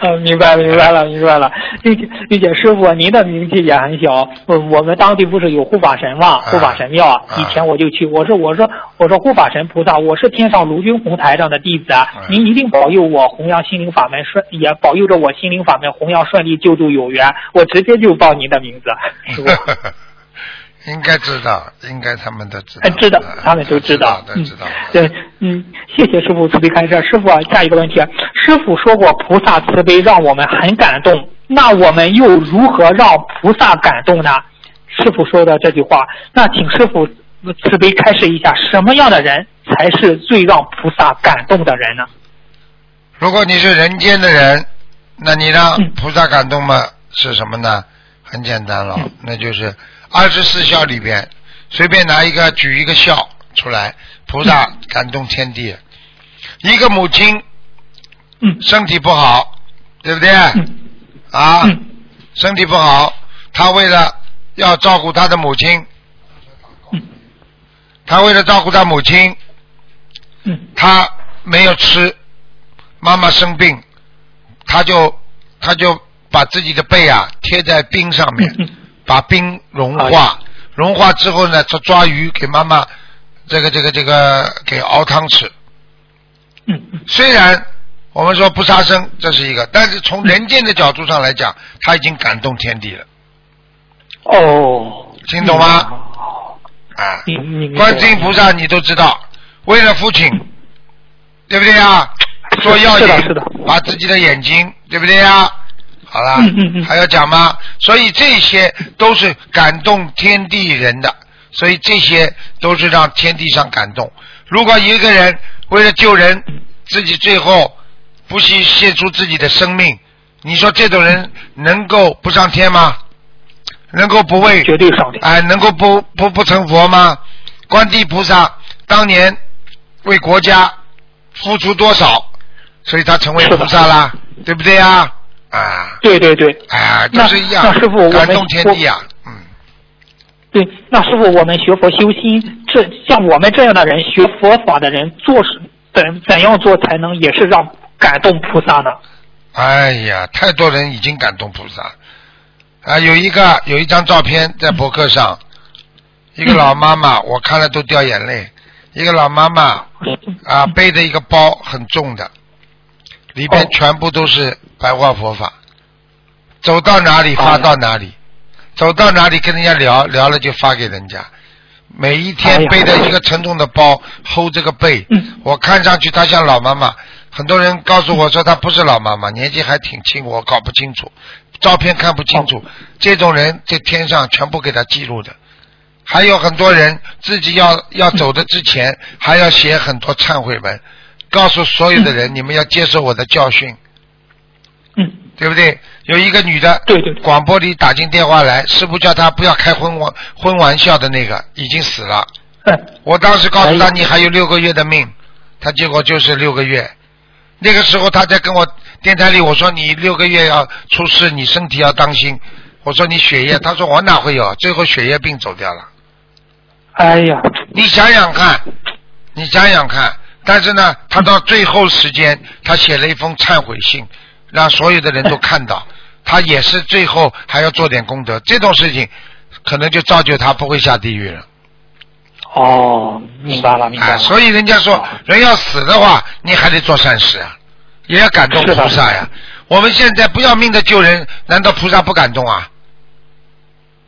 呃，明白明白了，明白了，并且并且师傅，您的名气也很小。我我们当地不是有护法神嘛，护法神庙。啊以前我就去，我说我说我说护法神菩萨，我是天上卢军红台上的弟子啊，嗯您一定保佑我弘扬心灵法门顺，也保佑着我心灵法门弘扬顺利，救助有缘。我直接就报您的名字，师傅。应该知道，应该他们都知道哎，。知道嗯，他们都知道，嗯都知道。对，嗯，谢谢师傅慈悲开示。师傅啊，下一个问题，师傅说过菩萨慈悲让我们很感动，那我们又如何让菩萨感动呢？师傅说的这句话，那请师傅慈悲开示一下，什么样的人才是最让菩萨感动的人呢？如果你是人间的人，那你让嗯菩萨感动吗？是什么呢？很简单了，嗯那就是二十四孝里边随便拿一个举一个孝出来，菩萨感动天地。一个母亲嗯。身体不好，对不对？嗯。啊，嗯。身体不好，他为了要照顾他的母亲，嗯。她为了照顾他母亲，嗯。他没有吃，妈妈生病，他就他就把自己的背啊贴在冰上面，嗯把冰融哎化，融化之后呢，他抓鱼给妈妈这个这个这个给熬汤吃。嗯嗯。虽然我们说不杀生，这是一个，但是从人间的角度上来讲，他已经感动天地了，哦，听懂吗？哦啊，观世音菩萨你都知道，为了父亲，对不对啊？做药引把自己的眼睛，对不对啊？好了，嗯嗯嗯还要讲吗？所以这些都是感动天地人的，所以这些都是让天地上感动。如果一个人为了救人，自己最后不惜献出自己的生命，你说这种人能够不上天吗？能够不为绝对上天。哎，能够不不不成佛吗？观地菩萨当年为国家付出多少，所以他成为菩萨啦，对不对呀？啊，对对对，啊，都那是一样那师傅我，们感动天地啊，嗯，对，那师傅，我们学佛修心，这像我们这样的人学佛法的人，做是怎怎样做才能也是让感动菩萨呢？哎呀，太多人已经感动菩萨啊！有一个有一张照片在博客上，一个老妈妈，我看了都掉眼泪。一个老妈妈啊，背着一个包很重的，里边哦全部都是白话佛法，走到哪里发到哪里，走到哪里跟人家聊聊了就发给人家。每一天背着一个沉重的包，hold 这个背，嗯。我看上去她像老妈妈。很多人告诉我说她不是老妈妈，年纪还挺轻，我搞不清楚，照片看不清楚。这种人在天上全部给他记录的，还有很多人自己要要走的之前，还要写很多忏悔文，告诉所有的人，你们要接受我的教训，嗯，对不对？有一个女的，对对对广播里打进电话来，师傅叫她不要开婚玩荤玩笑的那个已经死了。嗯我当时告诉他哎呀你还有六个月的命，她结果就是六个月。那个时候她在跟我电台里我说你六个月要出事，你身体要当心。我说你血液，她说我哪会有，最后血液病走掉了。哎呀，你想想看，你想想看。但是呢，他到最后时间，他写了一封忏悔信，让所有的人都看到。他也是最后还要做点功德，这种事情可能就造就他不会下地狱了。哦，明白了明白。所以人家说，人要死的话，你还得做善事啊，也要感动菩萨呀。我们现在不要命的救人，难道菩萨不感动啊？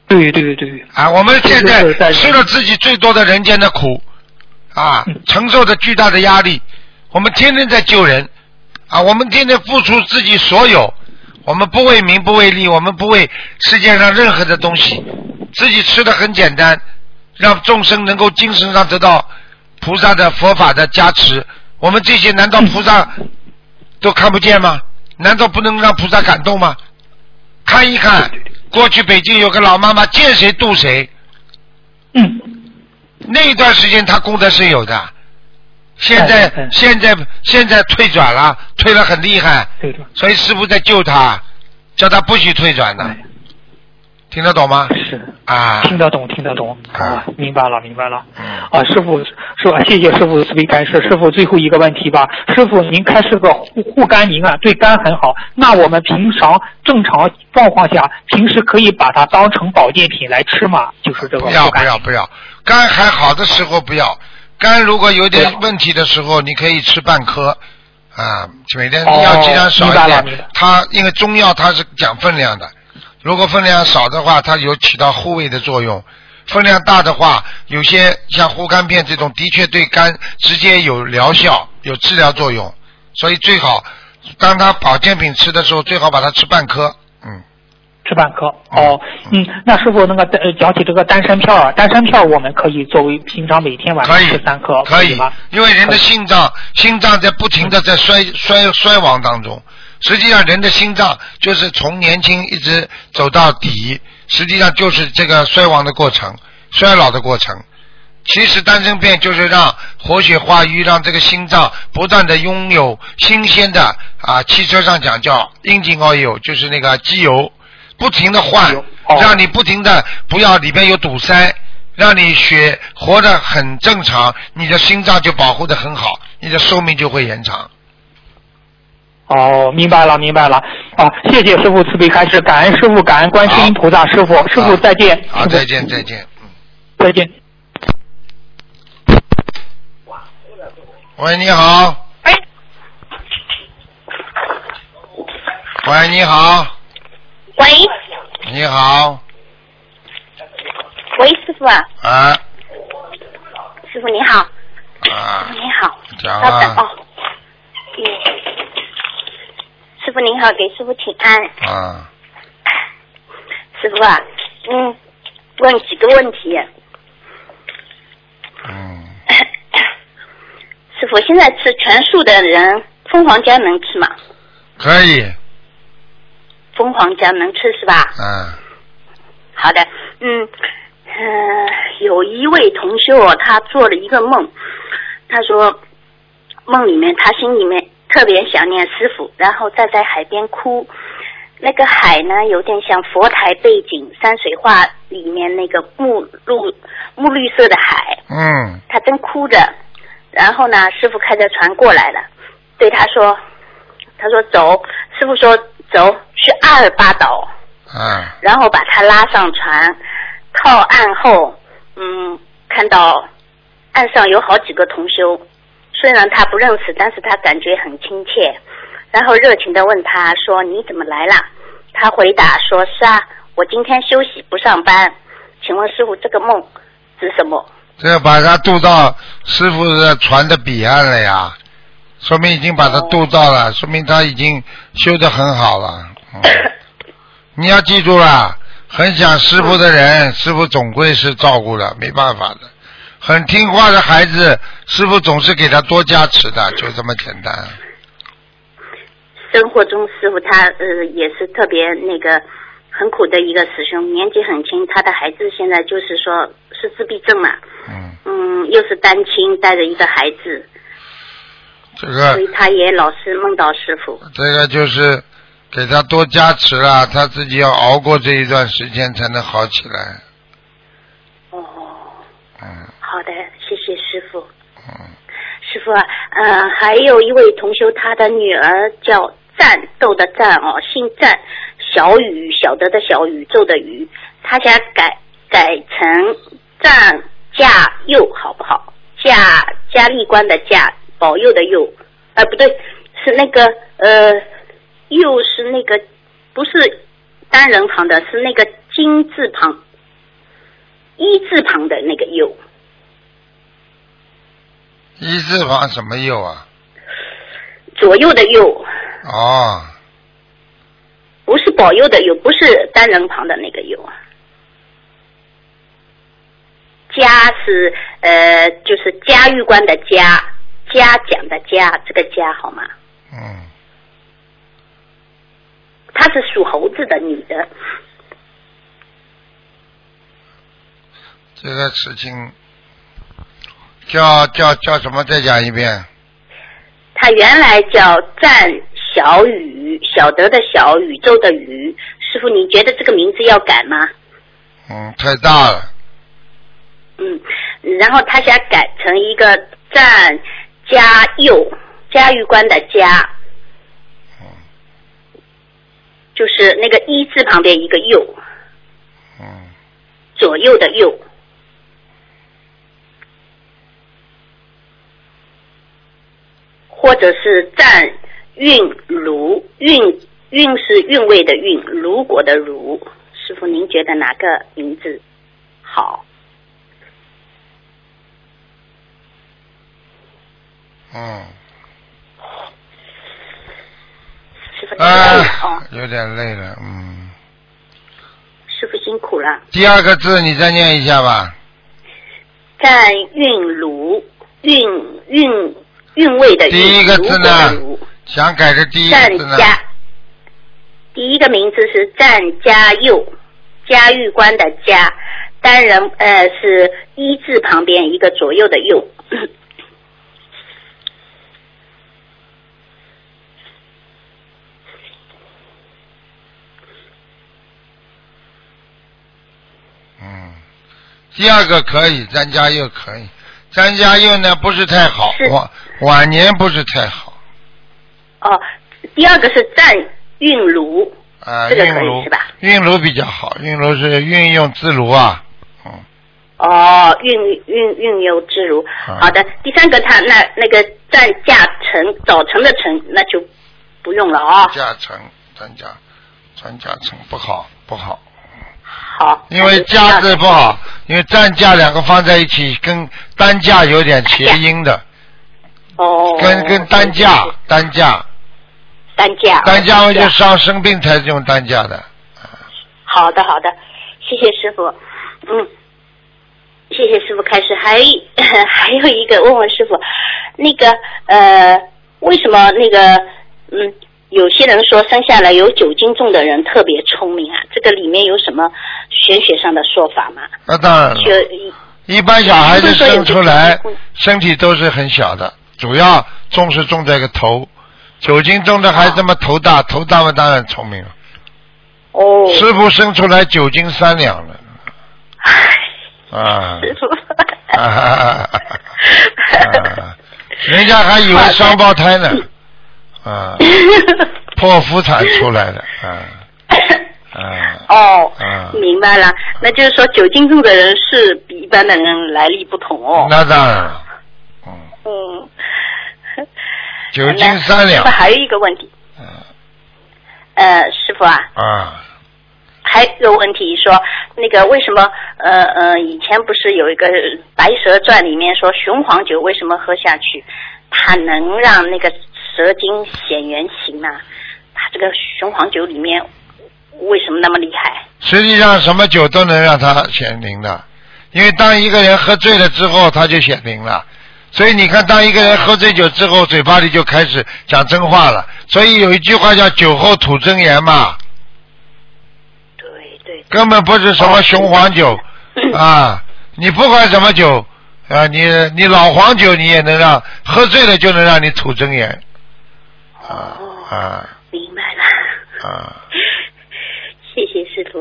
对对对，啊，我们现在吃了自己最多的人间的苦，啊嗯，承受着巨大的压力，我们天天在救人，啊，我们天天付出自己所有，我们不为名不为利，我们不为世界上任何的东西，自己吃的很简单，让众生能够精神上得到菩萨的佛法的加持，我们这些难道菩萨都看不见吗？难道不能让菩萨感动吗？看一看，过去北京有个老妈妈，见谁渡谁，嗯，那一段时间她功德是有的。现在现在现在退转了，退了很厉害，所以师傅在救他，叫他不许退转的，哎，听得懂吗？是。啊，听得懂，听得懂啊啊，明白了，明白了。嗯啊，师傅，是吧，谢谢师傅慈悲开示。师傅，最后一个问题吧，师傅您开示个护护肝宁啊，对肝很好。那我们平常正常状况下，平时可以把它当成保健品来吃吗？就是这个不要不。要不要，肝还好的时候不要，肝如果有点问题的时候，你可以吃半颗。啊，每天哦要尽量少一点。它因为中药它是讲分量的，如果分量少的话，它有起到护胃的作用；分量大的话，有些像护肝片这种，的确对肝直接有疗效、有治疗作用。所以最好当它保健品吃的时候，最好把它吃半颗。嗯，吃半颗哦，嗯，那师傅那个呃讲起这个丹参片啊，丹参片儿我们可以作为平常每天晚上吃三颗，可以吗？因为人的心脏心脏在不停的在衰衰衰亡当中。实际上，人的心脏就是从年轻一直走到底，实际上就是这个衰亡的过程、衰老的过程。其实丹参片就是让活血化瘀，让这个心脏不断的拥有新鲜的啊，汽车上讲叫 engine oil，就是那个机油，不停的换，哦让你不停的不要里边有堵塞，让你血活得很正常，你的心脏就保护的很好，你的寿命就会延长。哦，明白了，明白了。啊，谢谢师傅慈悲开示，感恩师傅，感恩观世音菩萨，师傅，师傅再见。好，再见，再见。嗯再见。喂，你好。喂，你好，喂。你好，喂，师傅啊，啊。师傅你好，啊。师傅，你好，讲稍等啊哦。嗯，师傅您好，给师傅请安。啊，师傅啊，嗯，问几个问题。嗯，师傅，现在吃全素的人，凤凰浆能吃吗？可以，凤凰浆能吃是吧？嗯，好的，嗯，呃，有一位同修哦，他做了一个梦，他说梦里面他心里面特别想念师傅，然后站在海边哭。那个海呢，有点像佛台背景山水画里面那个木绿木绿色的海，嗯，他正哭着。然后呢，师傅开着船过来了，对他说：“他说走。”师傅说：“走，去阿尔巴岛。”嗯，然后把他拉上船，靠岸后，嗯，看到岸上有好几个同修，虽然他不认识，但是他感觉很亲切，然后热情的问他说：“你怎么来了？”他回答说：“是啊，我今天休息不上班。请问师傅，这个梦指什么？”这把他渡到师傅的船的彼岸了呀，说明已经把他渡到了，说明他已经修得很好了。嗯、你要记住了，很想师傅的人，师傅总归是照顾的，没办法的。很听话的孩子，师傅总是给他多加持的，就这么简单。生活中师傅他呃也是特别那个很苦的一个师兄，年纪很轻，他的孩子现在就是说是自闭症嘛，嗯，嗯，又是单亲带着一个孩子，这个所以他也老是梦到师傅。这个就是给他多加持了，他自己要熬过这一段时间才能好起来。哦，嗯好的，谢谢师傅。嗯，师傅啊，呃，还有一位同修，他的女儿叫战斗的战哦，姓战，小雨，晓得的小，宇宙的宇，他想改改成战驾佑，好不好？驾加利关的驾，保佑的佑，呃，不对，是那个呃，佑是那个不是单人旁的，是那个金字旁，一字旁的那个佑。一字旁什么右啊？左右的右，哦，不是保佑的佑，不是单人旁的那个佑啊。嘉是呃，就是嘉峪关的嘉，嘉奖的嘉，这个嘉好吗？嗯，她是属猴子的女的，这个事情叫叫叫什么？再讲一遍。她原来叫战小雨，小德的小，宇宙的宇。师傅，你觉得这个名字要改吗？嗯，太大了。嗯，然后他想改成一个战嘉佑，嘉峪关的嘉，嗯就是那个一字旁边一个右，嗯，左右的右。或者是占韵如韵韵是韵味的韵，如果的如，师傅您觉得哪个名字好？嗯，师傅您累了哦啊，，有点累了，嗯。师傅辛苦了。第二个字你再念一下吧。占韵如韵韵韵味的韵，第一个字呢想改的第一占个字呢？家，第一个名字是占家佑，嘉峪关的嘉，单人呃是一字旁边一个左右的右。嗯，第二个可以，詹家佑可以，詹家佑呢不是太好是，晚晚年不是太好。哦，第二个是占运炉，啊。这个可以运炉是吧？运炉比较好，运炉是运用自如啊，嗯，哦，运运运用自如。啊。好的，第三个他那那个占驾乘早晨的晨那就不用了啊、驾乘，专家专家乘不好不好，好，因为架子不好，因为站架两个放在一起，跟单架有点谐音的，哦，跟跟担架，担架。担架。担架我就哦上生病才用担架的，好的，好的，谢谢师傅。嗯，谢谢师傅开始。还 还有一个问问师傅，那个呃，为什么那个嗯，有些人说生下来有酒精重的人特别聪明啊？这个里面有什么玄学上的说法吗？那当然了。学一般小孩子生出来身体都是很小的，主要重是重在个头。酒精重的孩子嘛头大，头大嘛当然聪明了。哦，师傅生出来酒精三两了，啊，师傅。啊哈哈哈啊人家还以为双胞胎呢，啊，剖腹产出来的，啊，啊，哦，嗯明白了，那就是说酒精重的人是比一般的人来历不同哦。那当然了，嗯，嗯。酒精三两。还有一个问题，嗯。呃，师傅啊，啊，还有一个问题说，那个为什么呃呃，以前不是有一个《白蛇传》里面说雄黄酒为什么喝下去，它能让那个蛇精显原形呢？它这个雄黄酒里面为什么那么厉害？实际上什么酒都能让他显灵的，因为当一个人喝醉了之后，他就显灵了。所以你看，当一个人喝醉酒之后，嘴巴里就开始讲真话了。所以有一句话叫“酒后吐真言”嘛，对对，根本不是什么雄黄酒啊！你不管什么酒啊，你你老黄酒你也能让喝醉了就能让你吐真言啊哦，啊明白了。啊！谢谢师傅。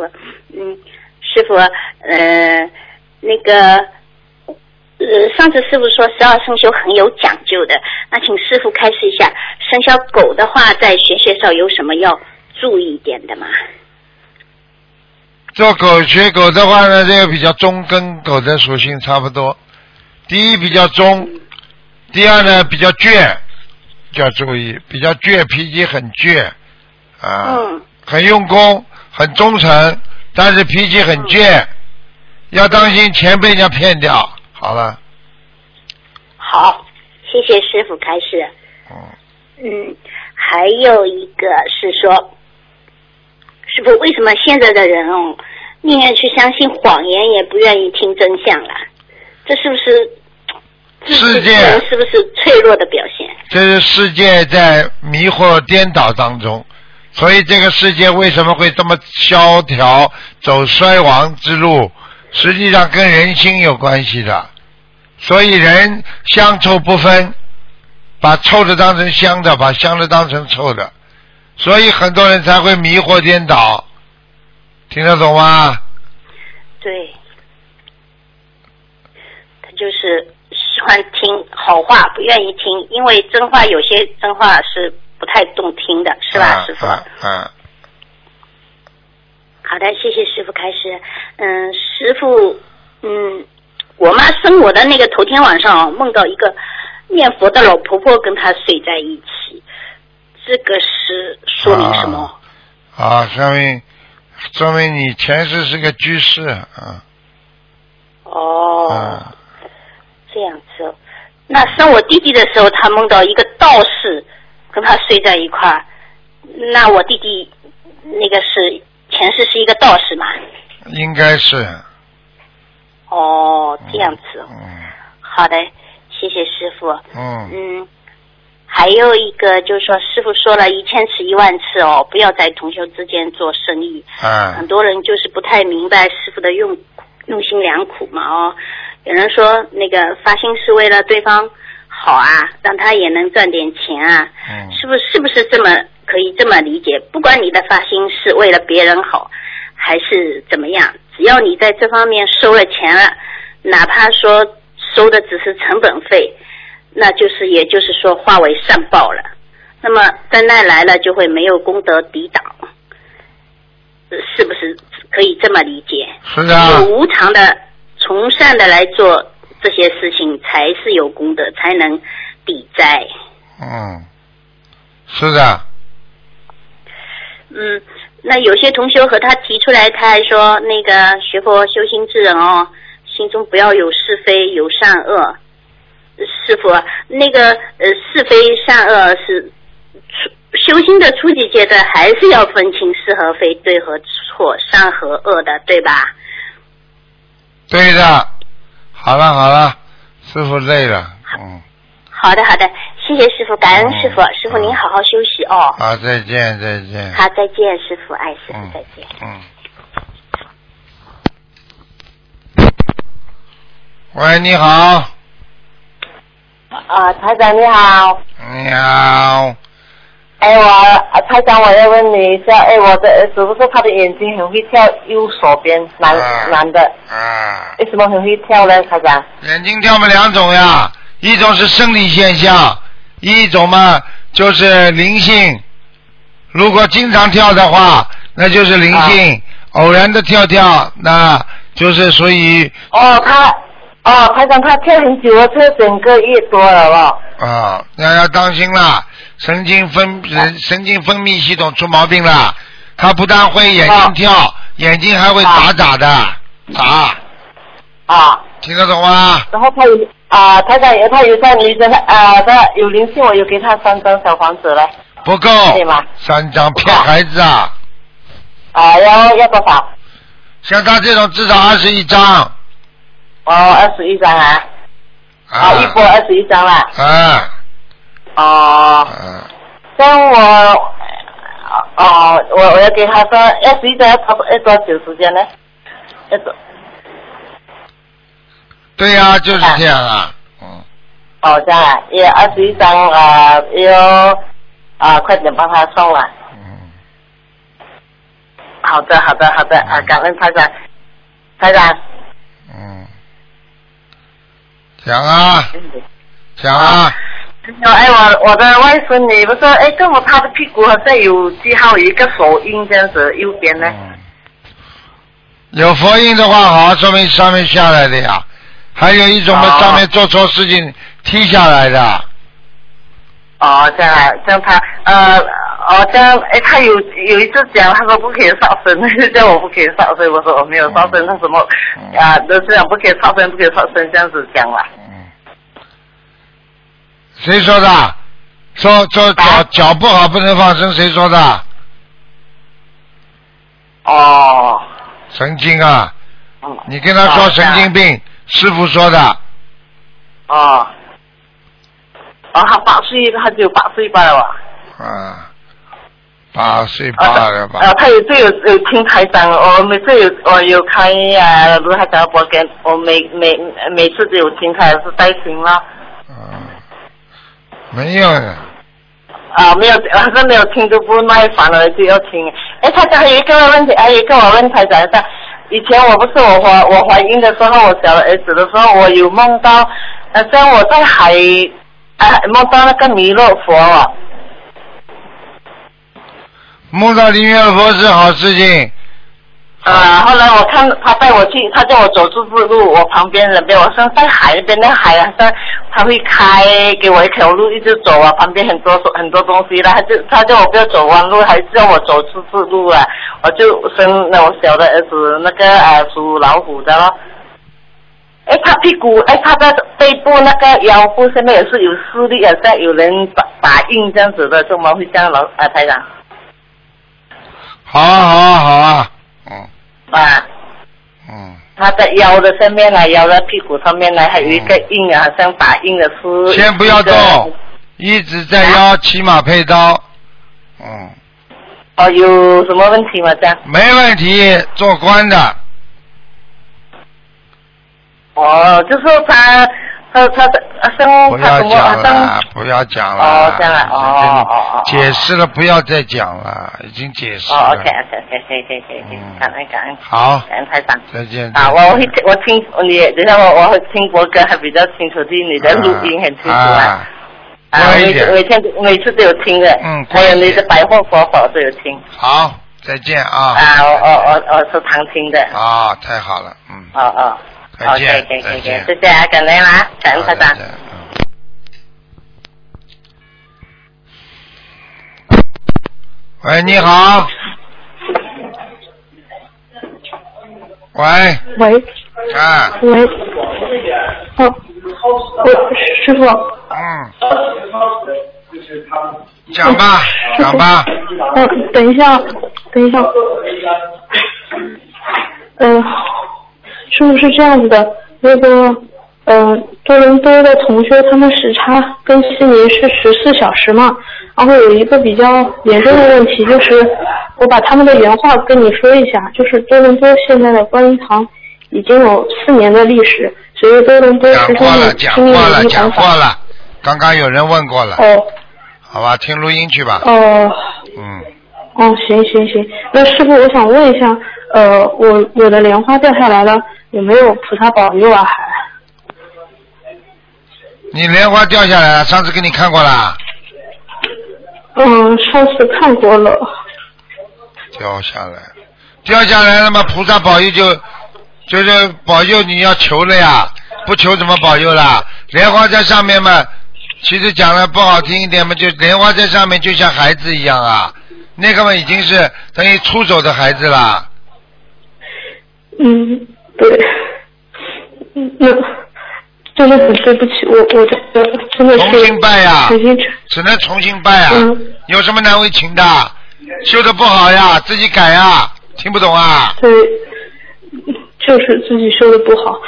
嗯，师傅，呃，那个，呃，上次师傅说十二生肖很有讲究的，那请师傅开示一下，生肖狗的话，在玄学上有什么要注意一点的吗？做狗学狗的话呢，这个比较忠，跟狗的属性差不多。第一比较忠，第二呢比较倔，就要注意，比较倔，脾气很倔啊，嗯很用功，很忠诚，但是脾气很倔，要当心钱被人家骗掉。好了，好，谢谢师傅开始。嗯，嗯，还有一个是说，师傅为什么现在的人哦，宁愿去相信谎言，也不愿意听真相了？这是不是自世界人是不是脆弱的表现？这是世界在迷惑颠倒当中，所以这个世界为什么会这么萧条，走衰亡之路？实际上跟人心有关系的。所以人香臭不分，把臭的当成香的，把香的当成臭的，所以很多人才会迷惑颠倒。听得懂吗？对，他就是喜欢听好话，不愿意听，因为真话有些真话是不太动听的，是吧，啊师傅？啊啊好的，谢谢师傅开始。嗯，师傅，嗯，我妈生我的那个头天晚上梦到一个念佛的老婆婆跟她睡在一起，这个是说明什么？啊，说明说明你前世是个居士啊。哦，啊这样子哦。那生我弟弟的时候，他梦到一个道士跟他睡在一块儿，那我弟弟那个是前世是一个道士嘛？应该是。哦，这样子哦。嗯好的，谢谢师傅。嗯嗯，还有一个就是说，师傅说了一千次一万次哦，不要在同修之间做生意。嗯很多人就是不太明白师傅的用用心良苦嘛哦。有人说那个发心是为了对方好啊，让他也能赚点钱啊，嗯是不是是不是这么可以这么理解？不管你的发心是为了别人好，还是怎么样，只要你在这方面收了钱了，哪怕说收的只是成本费，那就是也就是说化为善报了。那么灾难来了就会没有功德抵挡，呃是不是可以这么理解？是啊有无偿的、从善的来做这些事情，才是有功德，才能抵灾。嗯，是的，嗯，那有些同修和他提出来，他还说那个学佛修心之人哦，心中不要有是非，有善恶。师傅，那个呃是非善恶是初修心的初级阶段，还是要分清是和非、对和错、善和恶的，对吧？对的。好了好了，师傅累了，嗯，好的，好的，谢谢师傅，感恩师傅，嗯师傅您好好休息哦。好，再见再见。好，再见，师傅，哎，师傅嗯再见。嗯。喂，你好，啊，台长你好，你好，哎我啊台长我要问你一下，哎我的儿子不是他的眼睛很会跳右手边男、啊男的，啊，为什么很会跳呢？台长？眼睛跳嘛两种呀，一种是生理现象，一种嘛就是灵性。如果经常跳的话，那就是灵性；偶然的跳跳，那就是属于哦他哦台长他跳很久了，跳整个月多了哦。啊，那要当心啦，神经分人神经分泌系统出毛病了。他不但会眼睛跳，眼睛还会眨眨的眨，啊，听得懂吗？然后他有啊台长有他有在女生啊他有灵性，我有给他三张小房子了。不够对吗，三张骗孩子啊！啊，要要多少？像他这种至少二十一张。哦，二十一张啊。啊。一波二十一张啦。啊。哦。嗯。像我，哦，我我要给他说二十一张要差不多要多久时间呢？要多。对呀、就是这样啊。哦，这样啊，也二十一张啊，要啊，快点帮他送了。嗯。好的，好的，好的，啊，感恩台长，台长。嗯。讲啊，讲啊，哎，我我的外孙女不是，哎，跟我她的屁股好像有记号，有一个手印这样子，右边呢？有佛印的话，好，说明上面下来的呀。还有一种嘛，哦上面做错事情踢下来的。哦，这样啊，这样他呃，哦这样，哎，他有有一次讲，他说不可以杀生，叫我不可以杀生，我说我没有杀生，他什么啊，都是讲不可以杀生，不可以杀生，这样子讲了。谁说的？说说脚脚不好不能放生，谁说的？哦。神经啊！嗯。你跟他说哦神经病，师傅说的。哦。哦，他八岁，他只有八岁半了吧？啊，八岁半了吧？啊，他有这有有听台长，我每次有我有开啊，卢台长的播跟，我每每每次都有听，他也是带听了。没有的。啊，没有，好像没有听都不耐烦了，就要听。哎，台长还有一个问题，还有一个我问台长一下，以前我不是我怀我怀孕的时候，我小儿子的时候，我有梦到，呃，像我在海，啊，梦到那个弥勒佛啊。梦到弥勒佛是好事情。啊，后来我看他带我去，他叫我走自治路，我旁边那边，我说在海那边，那海好像他会开给我一条路一直走啊，旁边很多很多东西啦，他就他叫我不要走弯路，还叫我走自治路啊，我就生了我小的儿子那个啊属老虎的咯。哎，他屁股，哎，他的背部那个腰部下面也是有视力，好像有人打打印这样子的，怎么会这样老啊台长？好啊好啊好啊，啊。嗯。他在腰的上面来，腰的屁股上面来，还有一个印啊，好像打印的是。先不要动，一直在腰，骑马配刀。嗯。哦，有什么问题吗？这样？没问题，做官的。哦，就是他，他他的生不要他什么讲生了，不要讲了。哦，这样啊，哦哦哦哦。解释了，不要再讲了，已经解释哦了。，OK OK OK OK OK OK，感恩感恩。好感恩台长。再见。啊，我会我听你，等一下我我会听国歌还比较清楚，听你的录音很清楚啊。啊，每次每天每次都有听的。嗯还有你的百货佛法都有听。好，再见啊。啊，我我我我是常听的。啊，太好了，嗯。哦哦。再见见谢谢啊，感恩啦，感恩台长。喂，你好。喂，喂。啊，喂，哦，我师傅，嗯，讲吧，讲吧，嗯，等一下，等一下，嗯、师傅是这样子的，那个，嗯、多伦多的同学他们时差跟悉尼是十四小时嘛，然后有一个比较严重的问题就是，我把他们的原话跟你说一下，就是多伦多现在的观音堂已经有四年的历史，所以多伦多讲过了，讲过了，于讲。过了，刚刚有人问过了，哦。好吧，听录音去吧，哦。嗯，哦，行行行，那师傅，我想问一下，呃，我我的莲花掉下来了，有没有菩萨保佑啊？还你莲花掉下来了，上次给你看过了，嗯，上次看过了。掉下来，掉下来了嘛，菩萨保佑就就是保佑你要求了呀，不求怎么保佑啦？莲花在上面嘛，其实讲的不好听一点嘛，就莲花在上面就像孩子一样啊，那个嘛已经是等于出走的孩子啦。嗯，对。嗯，那真的很对不起，我我的真的是重新拜呀曾经只能重新拜啊，嗯有什么难为情的？修的不好呀，自己改呀。听不懂啊？对，就是自己修的不好。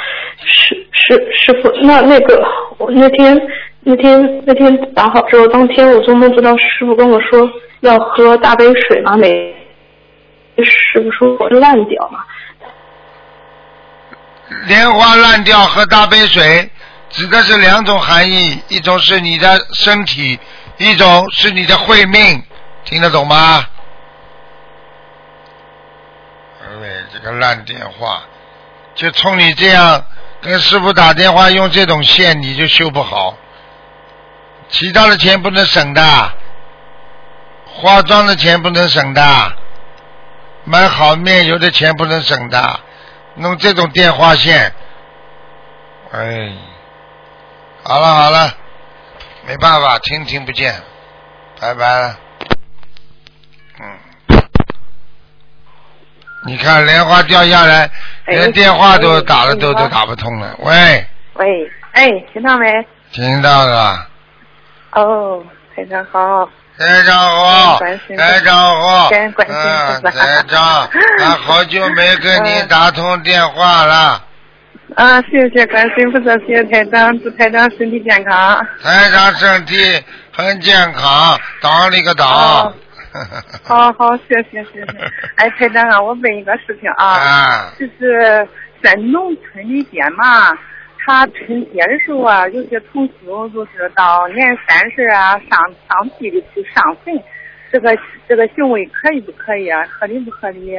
师师师傅，那那个我那天那天那天打好之后，当天我做梦知道师傅跟我说要喝大杯水嘛，每师傅说我烂掉嘛。莲花烂掉喝大杯水，指的是两种含义，一种是你的身体，一种是你的慧命，听得懂吗？哎，这个烂电话，就冲你这样跟师傅打电话用这种线，你就修不好。其他的钱不能省的，化妆的钱不能省的，买好面油的钱不能省的。弄这种电话线，哎，好了好了，没办法，听听不见，拜拜了。嗯，你看莲花掉下来，连电话都打了都都打不通了。喂，喂，哎，听到没？听到了。哦，非常好。台长好，台长好，嗯，台长，俺好久没跟你打通电话了。啊，谢谢关心，不说谢谢台长，祝台长身体健康。台长身体很健康，当了一个当。好好，谢谢谢谢。哎，台长啊，我问一个事情啊，就是在农村里边嘛。他春节的时候啊，有些同修就是到年三十啊，上上地里去上坟，这个这个行为可以不可以啊？合理不合理？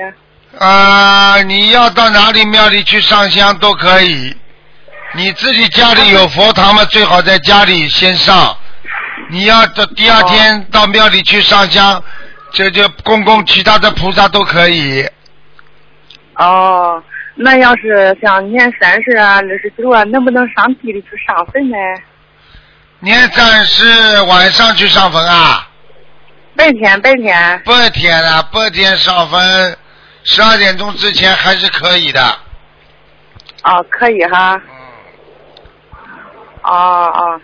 啊，你要到哪里庙里去上香都可以，你自己家里有佛堂嘛，最好在家里先上。你要到第二天到庙里去上香，这就供供其他的菩萨都可以。哦。那要是像年三十啊、二十九啊，能不能上地里去上坟呢？年三十晚上去上坟啊？白天，白天。白天啊，白天上坟，十二点钟之前还是可以的。哦，可以哈。嗯。哦哦，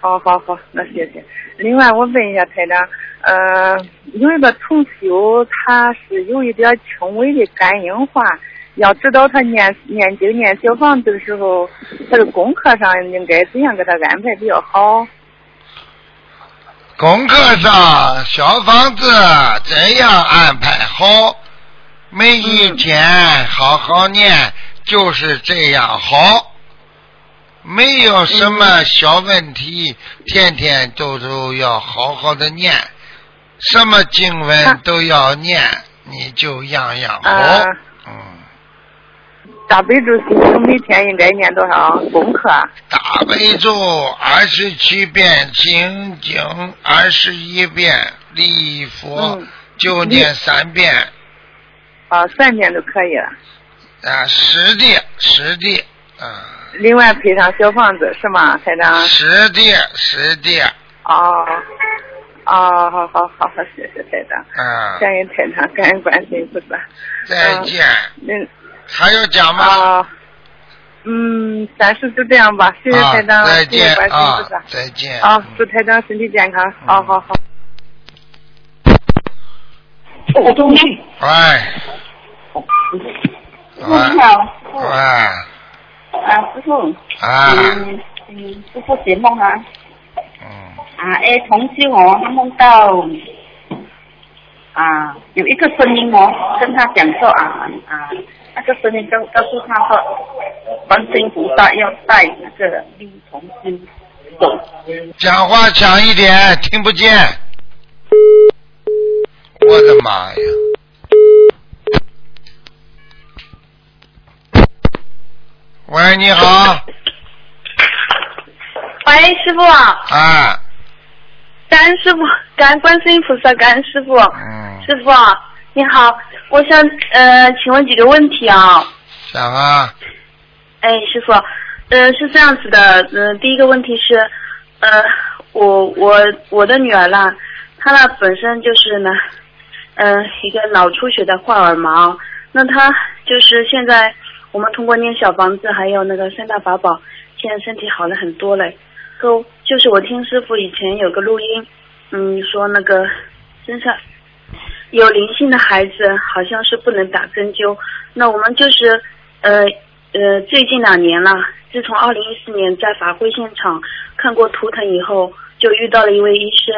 好好好，那谢谢。另外，我问一下台长，呃，有一个同修，他是有一点轻微的肝硬化。要知道他念念经念小房子的时候，他的功课上应该怎样给他安排比较好？功课上小房子怎样安排好？每一天好好念，就是这样好。没有什么小问题，天天都都要好好的念，什么经文都要念，你就样样好。嗯。大悲咒是每天应该念多少功课？大悲咒二十七遍，心经二十一遍，礼佛就念三遍。啊，三遍就可以了。啊，是的，是的，啊。另外配上小房子是吗，台长？是的，是的。哦，哦，好好好好，谢谢台长。嗯。感恩台长，感恩关心，不是。再见。嗯。还有讲吗？啊，嗯，暂时就这样吧。谢谢台长，再见啊，再见。啊，祝台长身体健康。好好好。我中心。哎。你好。哎。啊，师傅。啊。嗯嗯，师傅解梦啊。嗯。啊，哎，同修哦，他梦到啊，有一个声音哦，跟他讲说啊啊。那个声音告告诉他说，观音菩萨要带那个绿童心走。讲话响一点，听不见。我的妈呀！喂，你好。喂，师傅。啊。感恩师傅，感恩观世音菩萨，感恩师傅。嗯。师傅。你好，我想呃，请问几个问题啊？讲啊。哎，师傅，呃，是这样子的，嗯，第一个问题是，呃，我我我的女儿啦，她呢本身就是呢，嗯，一个脑出血的患耳盲，那她就是现在我们通过念小房子，还有那个三大法宝，现在身体好了很多嘞。都就是我听师傅以前有个录音，嗯，说那个身上。有灵性的孩子好像是不能打针灸。那我们就是呃呃最近两年了，自从二零一四年在法会现场看过图腾以后，就遇到了一位医生，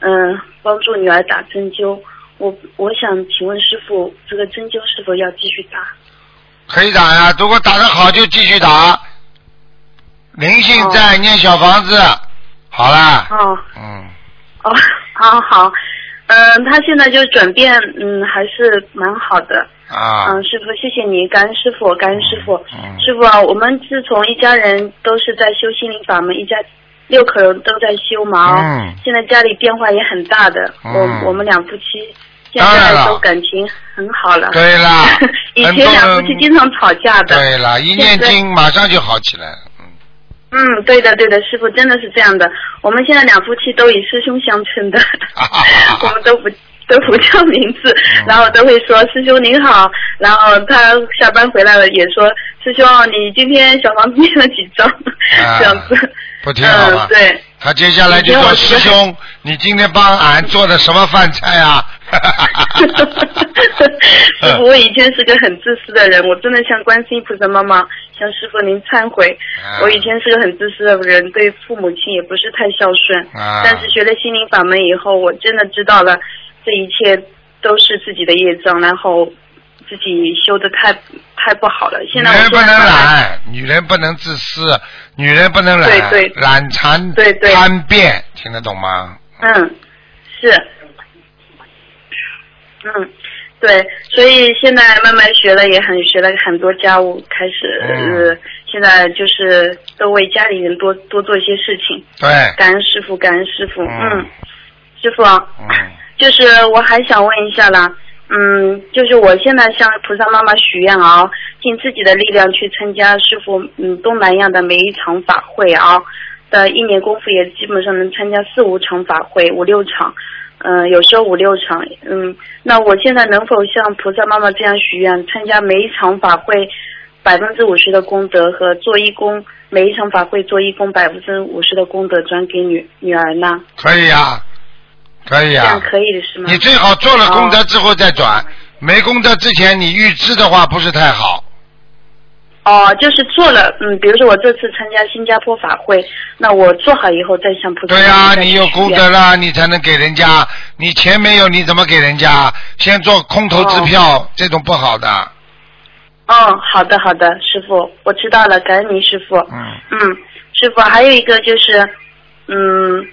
嗯、帮助女儿打针灸。我我想请问师傅，这个针灸是否要继续打？可以打呀，如果打得好就继续打。灵性在念小房子，好啦，哦嗯，哦，好好，嗯、他现在就转变，嗯，还是蛮好的。啊，嗯，师傅，谢谢你，感恩师傅，感恩师傅。嗯师傅啊，我们自从一家人都是在修心灵法门，一家六口人都在修嘛。哦嗯现在家里变化也很大的，嗯我我们两夫妻现在都感情很好了。对啦 以前两夫妻经常吵架的。对了，一念经马上就好起来了。嗯，对的，对的，师傅真的是这样的。我们现在两夫妻都以师兄相称的，我们都不都不叫名字，嗯然后都会说师兄您好。然后他下班回来了也说师兄你今天小房子念了几张，啊 这样子。不挺好吗嗯，对。他接下来就说：“师兄，你今天帮俺做的什么饭菜啊？”师傅，我以前是个很自私的人，我真的向观世音菩萨妈妈、向师傅您忏悔。啊我以前是个很自私的人，对父母亲也不是太孝顺。啊但是学了心灵法门以后，我真的知道了，这一切都是自己的业障，然后自己修的太太不好了。女现在我人不能懒，女人不能自私，女人不能懒，对对。懒馋对对。贪变，听得懂吗？嗯，是，嗯，对，所以现在慢慢学了，也很学了很多家务，开始、嗯。呃，现在就是都为家里人多多做一些事情。对，感恩师傅，感恩师傅，嗯。嗯，师傅就是我还想问一下啦，嗯，就是我现在向菩萨妈妈许愿啊，尽自己的力量去参加师傅嗯东南亚的每一场法会啊，的一年功夫也基本上能参加四五场法会，五六场，嗯、有时候五六场，嗯，那我现在能否像菩萨妈妈这样许愿，参加每一场法会百分之五十的功德和做义工，每一场法会做义工百分之五十的功德转给女女儿呢？可以呀，可以啊这样。可以的是吗？你最好做了功德之后再转，没功德之前你预支的话不是太好。哦，就是做了，嗯，比如说我这次参加新加坡法会，那我做好以后再向菩萨。对呀、你有功德。了，你才能给人家。你钱没有，你怎么给人家？先做空头支票，这种不好的。哦，好的好的，师傅，我知道了，感恩您师傅。嗯。嗯，师傅，还有一个就是，嗯，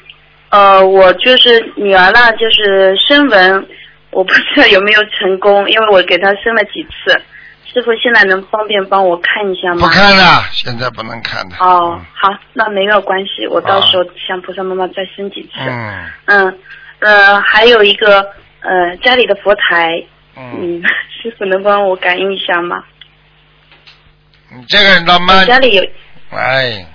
呃，我就是女儿啦，就是生纹，我不知道有没有成功，因为我给她生了几次。师傅现在能方便帮我看一下吗？不看了，现在不能看的。哦，好，那没有关系，我到时候向菩萨妈妈再生几次。嗯嗯，呃，还有一个呃，家里的佛台，嗯，嗯，师傅能帮我感应一下吗？你这个人倒蛮我，家里有哎，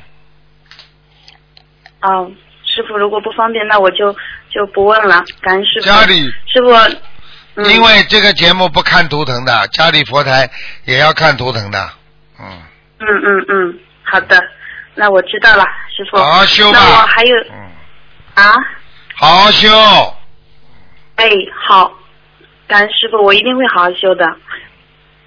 哦，师傅如果不方便，那我就就不问了，感恩师傅。家里师傅，嗯因为这个节目不看图腾的，家里佛台也要看图腾的。嗯，嗯嗯嗯，好的，那我知道了，师傅。好好修吧那我还有嗯，啊，好好修。哎，好，感恩师傅，我一定会好好修的。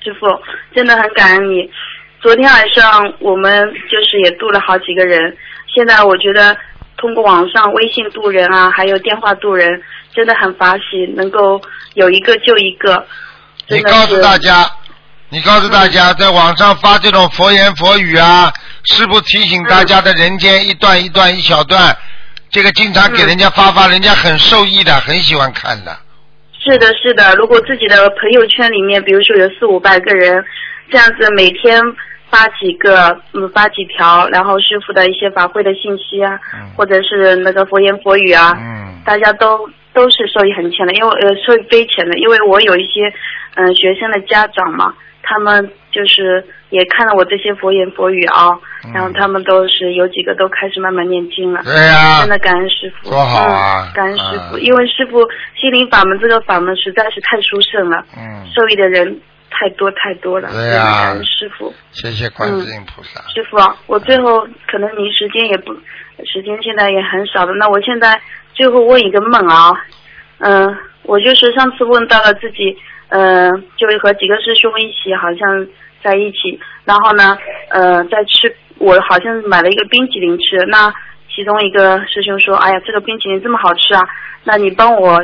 师傅，真的很感恩你。昨天晚上我们就是也度了好几个人，现在我觉得通过网上微信度人啊，还有电话度人，真的很法喜，能够有一个就一个。你告诉大家，你告诉大家，在网上发这种佛言佛语啊，是不提醒大家的人间一段一段一小段，这个经常给人家发发，人家很受益的，很喜欢看的。是的，是的。如果自己的朋友圈里面，比如说有四五百个人，这样子每天发几个，嗯，发几条，然后师傅的一些法会的信息啊，或者是那个佛言佛语啊，嗯，大家都都是受益很浅的，因为呃受益匪浅的，因为我有一些嗯、呃学生的家长嘛，他们就是也看了我这些佛言佛语啊，然后他们都是有几个都开始慢慢念经了。对呀真的感恩师傅。多好啊嗯！感恩师傅，嗯因为师傅心灵法门这个法门实在是太殊胜了，嗯，受益的人太多太多了。对呀师傅。谢谢观世音菩萨。师傅啊，我最后可能您时间也不，时间现在也很少的。那我现在最后问一个梦啊，嗯、我就是上次问到了自己，呃，就和几个师兄一起，好像在一起，然后呢，呃，在吃，我好像买了一个冰淇淋吃，那其中一个师兄说，哎呀，这个冰淇淋这么好吃啊，那你帮我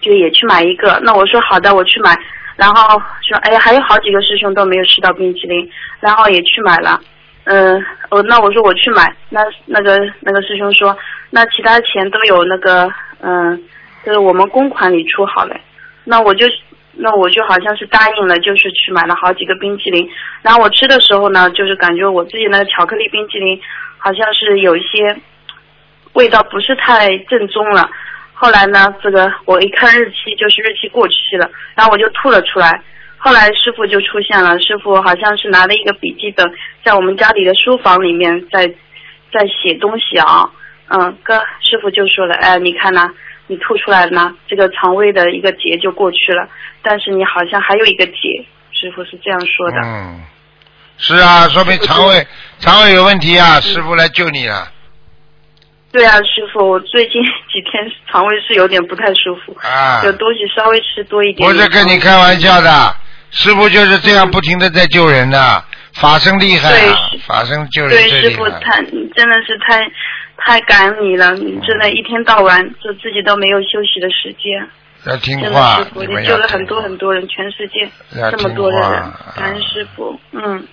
就也去买一个，那我说好的，我去买，然后说，哎呀，还有好几个师兄都没有吃到冰淇淋，然后也去买了。嗯，哦，那我说我去买，那那个那个师兄说，那其他钱都有那个，嗯，就是我们公款里出好了，那我就那我就好像是答应了，就是去买了好几个冰淇淋，然后我吃的时候呢，就是感觉我自己那个巧克力冰淇淋好像是有一些味道不是太正宗了。后来呢，这个我一看日期，就是日期过期了，然后我就吐了出来。后来师傅就出现了，师傅好像是拿了一个笔记本，在我们家里的书房里面在在写东西啊。嗯，哥，师傅就说了，哎，你看呐、你吐出来了呢，这个肠胃的一个结就过去了，但是你好像还有一个结，师傅是这样说的。嗯，是啊，说明肠胃肠胃有问题啊，师傅来救你了对啊，师傅，我最近 几天肠胃是有点不太舒服，啊！有东西稍微吃多一点。我是跟你开玩笑的，师傅就是这样不停的在救人的，法身厉害啊，法身救人对，师。傅太真的是太太感恩你了，你真的一天到晚就自己都没有休息的时间。要听真的话师，傅，你你们救了很多很多人，全世界这么多的人，感恩师傅。嗯，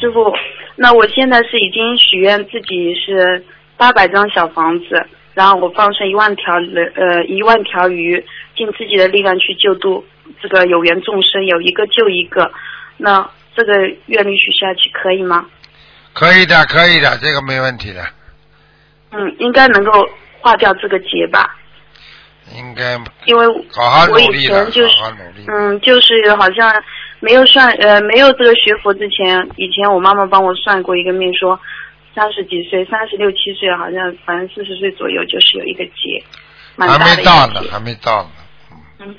师傅，那我现在是已经许愿自己是八百张小房子，然后我放生一万条人呃一万条鱼，尽自己的力量去救度这个有缘众生，有一个救一个。那这个愿力许下去可以吗？可以的，可以的，这个没问题的，嗯，应该能够化掉这个结吧，应该因为好好努我以，前就是。嗯，就是好像没有算呃没有这个学佛之前，以前我妈妈帮我算过一个命，说三十几岁，三十六七岁，好像反正四十岁左右就是有一个结，蛮还大的一没到呢，还没到呢，嗯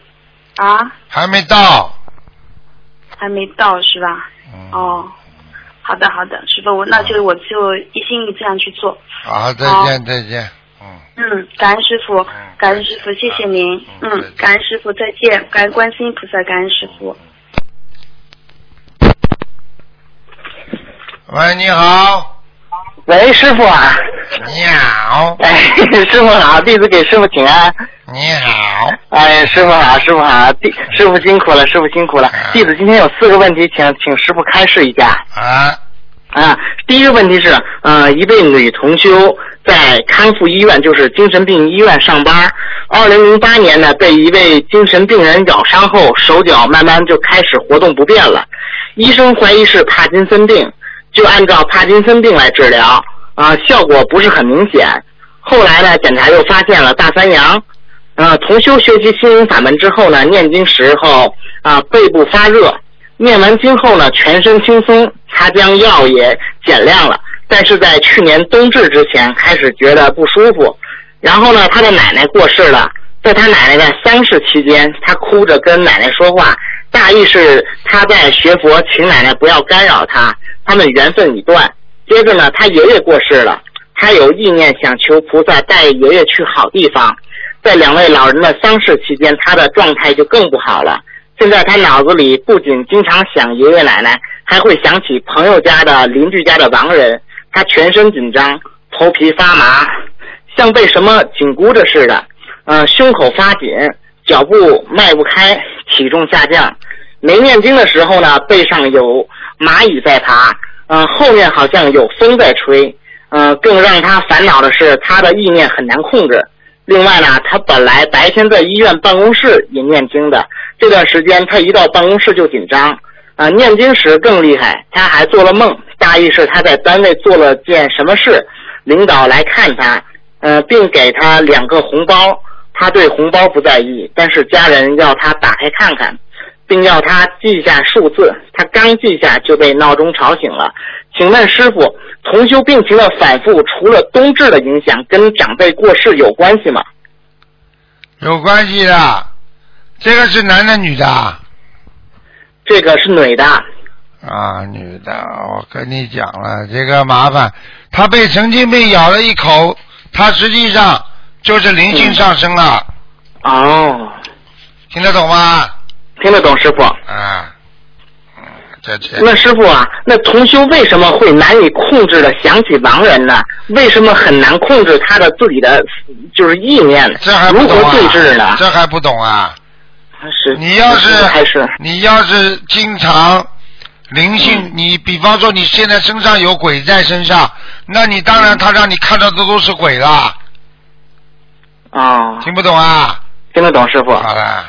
啊，还没到。还没到是吧？嗯哦，好的好的，师傅，我那就我就一心一意这样去做。好，再见，再见。嗯，感恩师傅，感恩师傅，谢谢您。嗯，感恩师傅，再见，感恩观世音菩萨，感恩师傅。喂，你好。喂，师傅啊。你好。哎，师傅好，弟子给师傅请安。你好。哎，师傅好，师傅好，弟师傅辛苦了，师傅辛苦了。弟子今天有四个问题，请请师傅开示一下。啊。啊，第一个问题是，呃，一位女同修在康复医院，就是精神病医院上班。二零零八年呢，被一位精神病人咬伤后，手脚慢慢就开始活动不便了。医生怀疑是帕金森病，就按照帕金森病来治疗，啊、效果不是很明显。后来呢，检查又发现了大三阳。呃，同修学习心灵法门之后呢，念经时候啊、背部发热，念完经后呢，全身轻松，他将药也减量了，但是在去年冬至之前开始觉得不舒服。然后呢，他的奶奶过世了，在他奶奶的丧事期间，他哭着跟奶奶说话，大意是他在学佛，请奶奶不要干扰他，他们缘分已断。接着呢，他爷爷过世了，他有意念想求菩萨带爷爷去好地方。在两位老人的丧事期间，他的状态就更不好了。现在他脑子里不仅经常想爷爷奶奶，还会想起朋友家的、邻居家的亡人。他全身紧张，头皮发麻，像被什么紧箍着似的。呃，胸口发紧，脚步迈不开，体重下降。没念经的时候呢，背上有蚂蚁在爬，呃，后面好像有风在吹。呃，更让他烦恼的是，他的意念很难控制。另外呢，他本来白天在医院办公室也念经的，这段时间他一到办公室就紧张，啊、念经时更厉害。他还做了梦，大意是他在单位做了件什么事，领导来看他，呃，并给他两个红包。他对红包不在意，但是家人要他打开看看，并要他记下数字。他刚记下就被闹钟吵醒了。请问师傅，同修病情的反复，除了冬至的影响，跟长辈过世有关系吗？有关系的。这个是男的女的啊？这个是女的。啊，女的，我跟你讲了，这个麻烦，他被神经病咬了一口，他实际上就是灵性上升了。哦，听得懂吗？听得懂师傅。啊，嗯，这这。那师傅啊，那同修为什么会难以控制的想起亡人呢？为什么很难控制他的自己的就是意念呢？这还不如何懂啊？对治呢？这还不懂啊？是你要是还是你要是经常灵性，你比方说你现在身上有鬼在身上，那你当然他让你看到的都是鬼啦，哦，听不懂啊？听得懂师傅。好了，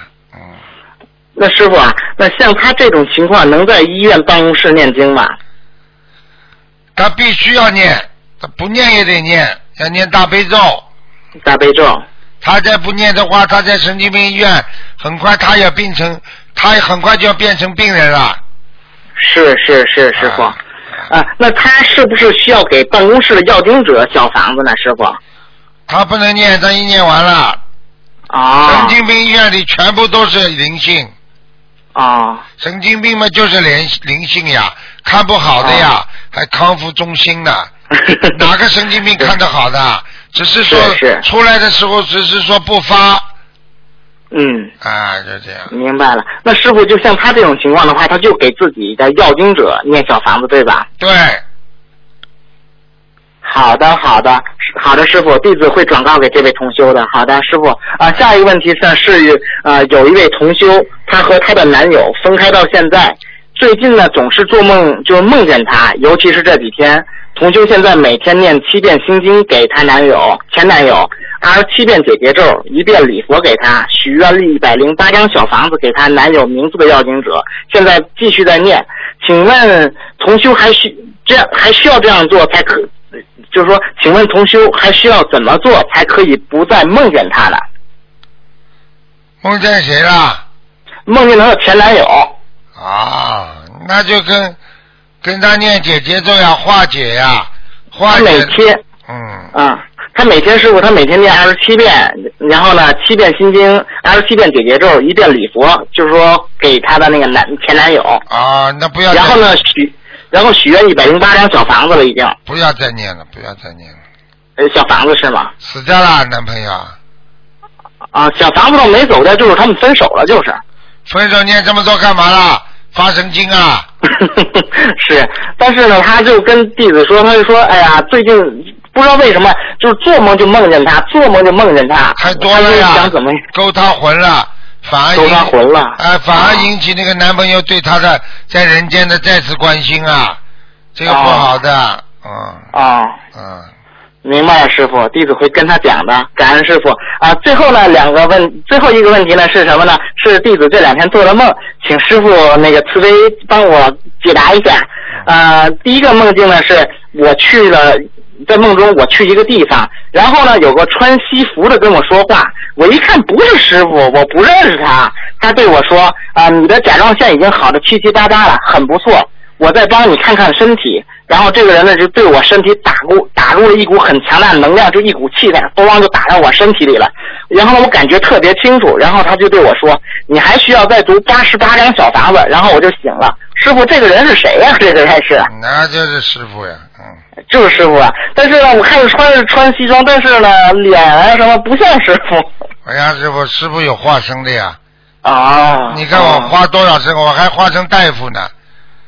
那师傅啊，那像他这种情况，能在医院办公室念经吗？他必须要念，他不念也得念，要念大悲咒。大悲咒。他再不念的话，他在神经病医院，很快他也变成，他也很快就要变成病人了。是是是，师傅。啊，那他是不是需要给办公室的要经者小房子呢，师傅？他不能念，他一念完了。啊。神经病医院里全部都是灵性。啊。神经病嘛，就是灵灵性呀，看不好的呀，啊还康复中心呢。哪个神经病看得好的？只是说出来的时候，只是说不发嗯，啊，就这样。明白了。那师傅就像他这种情况的话，他就给自己的要经者念小房子，对吧？对。好的，好的，好的，师傅，弟子会转告给这位同修的。好的，师傅啊，下一个问题呢是呃，有一位同修，她和她的男友分开到现在，最近呢总是做梦，就梦见他，尤其是这几天。同修现在每天念七遍心经给她男友前男友，二十七遍解结咒，一遍礼佛给她，许愿立一百零八张小房子给她男友名字的要经者，现在继续在念。请问同修还需这样还需要这样做才可？就是说，请问同修还需要怎么做才可以不再梦见他了？梦见谁了？梦见她的前男友。啊，那就跟跟他念姐姐咒呀，化解呀，化他解。每天，嗯，啊，他每天师傅他每天念二十七遍，然后呢七遍心经，二十七遍姐姐咒，一遍礼佛，就是说给他的那个男前男友。啊，那不要。然后呢许，然后许愿一百零八张小房子了已经。不要再念了，不要再念了。呃，小房子是吗？死掉了，男朋友。啊，小房子都没走掉，就是他们分手了，就是。分手念这么多干嘛啦？发神经啊！是，但是呢，他就跟弟子说，他就说，哎呀，最近不知道为什么，就是做梦就梦见他，做梦就梦见他，太多了呀，想怎么勾他魂了，反而勾他魂了哎、反而引起那个男朋友对他的在人间的再次关心啊，这个不好的，嗯啊。嗯，明白了，师傅，弟子会跟他讲的，感恩师傅啊。最后呢，两个问，最后一个问题呢是什么呢？是弟子这两天做的梦，请师傅那个慈悲帮我解答一下。呃，第一个梦境呢是我去了，在梦中我去一个地方，然后呢有个穿西服的跟我说话，我一看不是师傅，我不认识他，他对我说啊、你的甲状腺已经好的七七八八了，很不错，我再帮你看看身体。然后这个人呢，就对我身体打入打入了一股很强大的能量，就一股气弹，咣就打到我身体里了。然后呢，我感觉特别清楚。然后他就对我说：“你还需要再读八十八张小房子。”然后我就醒了。师傅，这个人是谁呀、这个人是那就是师傅呀，嗯，就是师傅啊。但是呢，我看着穿着穿西装，但是呢，脸啊什么不像师傅。哎呀，师傅，师傅有化身的呀，啊，你看我化多少身，我还化成大夫呢，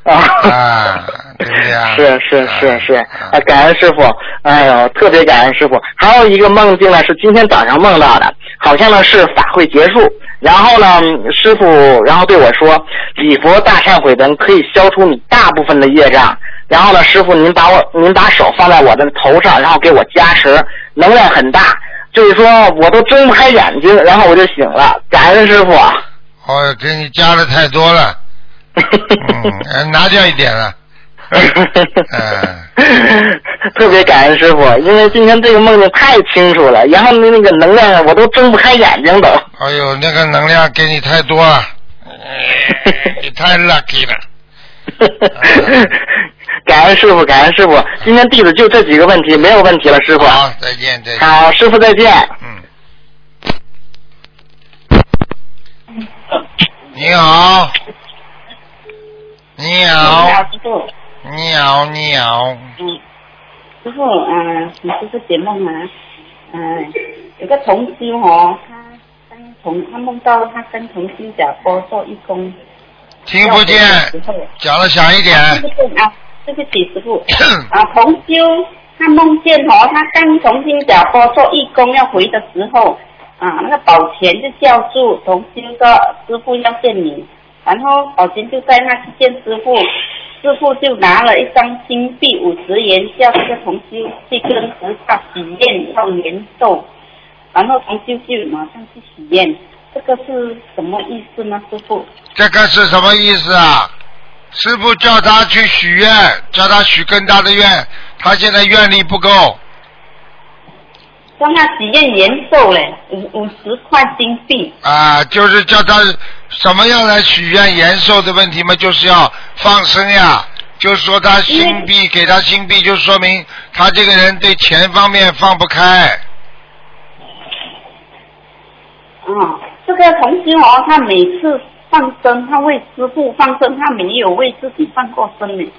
啊，啊，对不对啊？是是是是，啊，感恩师傅，哎呦，特别感恩师傅。还有一个梦境呢，是今天早上梦到的，好像呢是法会结束，然后呢，师傅然后对我说，礼佛大忏悔文可以消除你大部分的业障。然后呢，师傅您把我您把手放在我的头上，然后给我加持，能量很大，就是说我都睁不开眼睛，然后我就醒了，感恩师傅。哦，给你加的太多了，嗯，呃拿掉一点了，嗯，特别感恩师傅，因为今天这个梦境太清楚了，然后那那个能量我都睁不开眼睛都。哎呦，那个能量给你太多了，哎 你太 lucky 了。感恩师傅，感恩师傅。今天弟子就这几个问题，没有问题了，师傅。好，再见，再见。好，师傅再见。嗯你好，你好，师傅，你好，你好，嗯，师傅，嗯、你师傅解梦啊，嗯、有个同修哦，他跟同他梦到他跟同新加坡做义工，听不见讲的响一点。啊对不见啊？对不起，师傅。啊，同修他梦见哦，他刚从新加坡做义工要回的时候，啊，那个保全就叫住同修说师傅要见你，然后宝琴就带他去见师傅，师傅就拿了一张金币五十元，叫这个同修去跟菩萨许愿要延寿，然后同修就马上去许愿，这个是什么意思呢，师傅？这个是什么意思啊？师傅叫他去许愿，叫他许更大的愿，他现在愿力不够。让他许愿延寿嘞，五五十块金币。啊，就是叫他什么样来许愿延寿的问题嘛，就是要放生呀。就是说他心币给他心币，就说明他这个人对钱方面放不开。嗯，这个同修哦，他每次放生，他为师傅放生，他没有为自己放过生呢。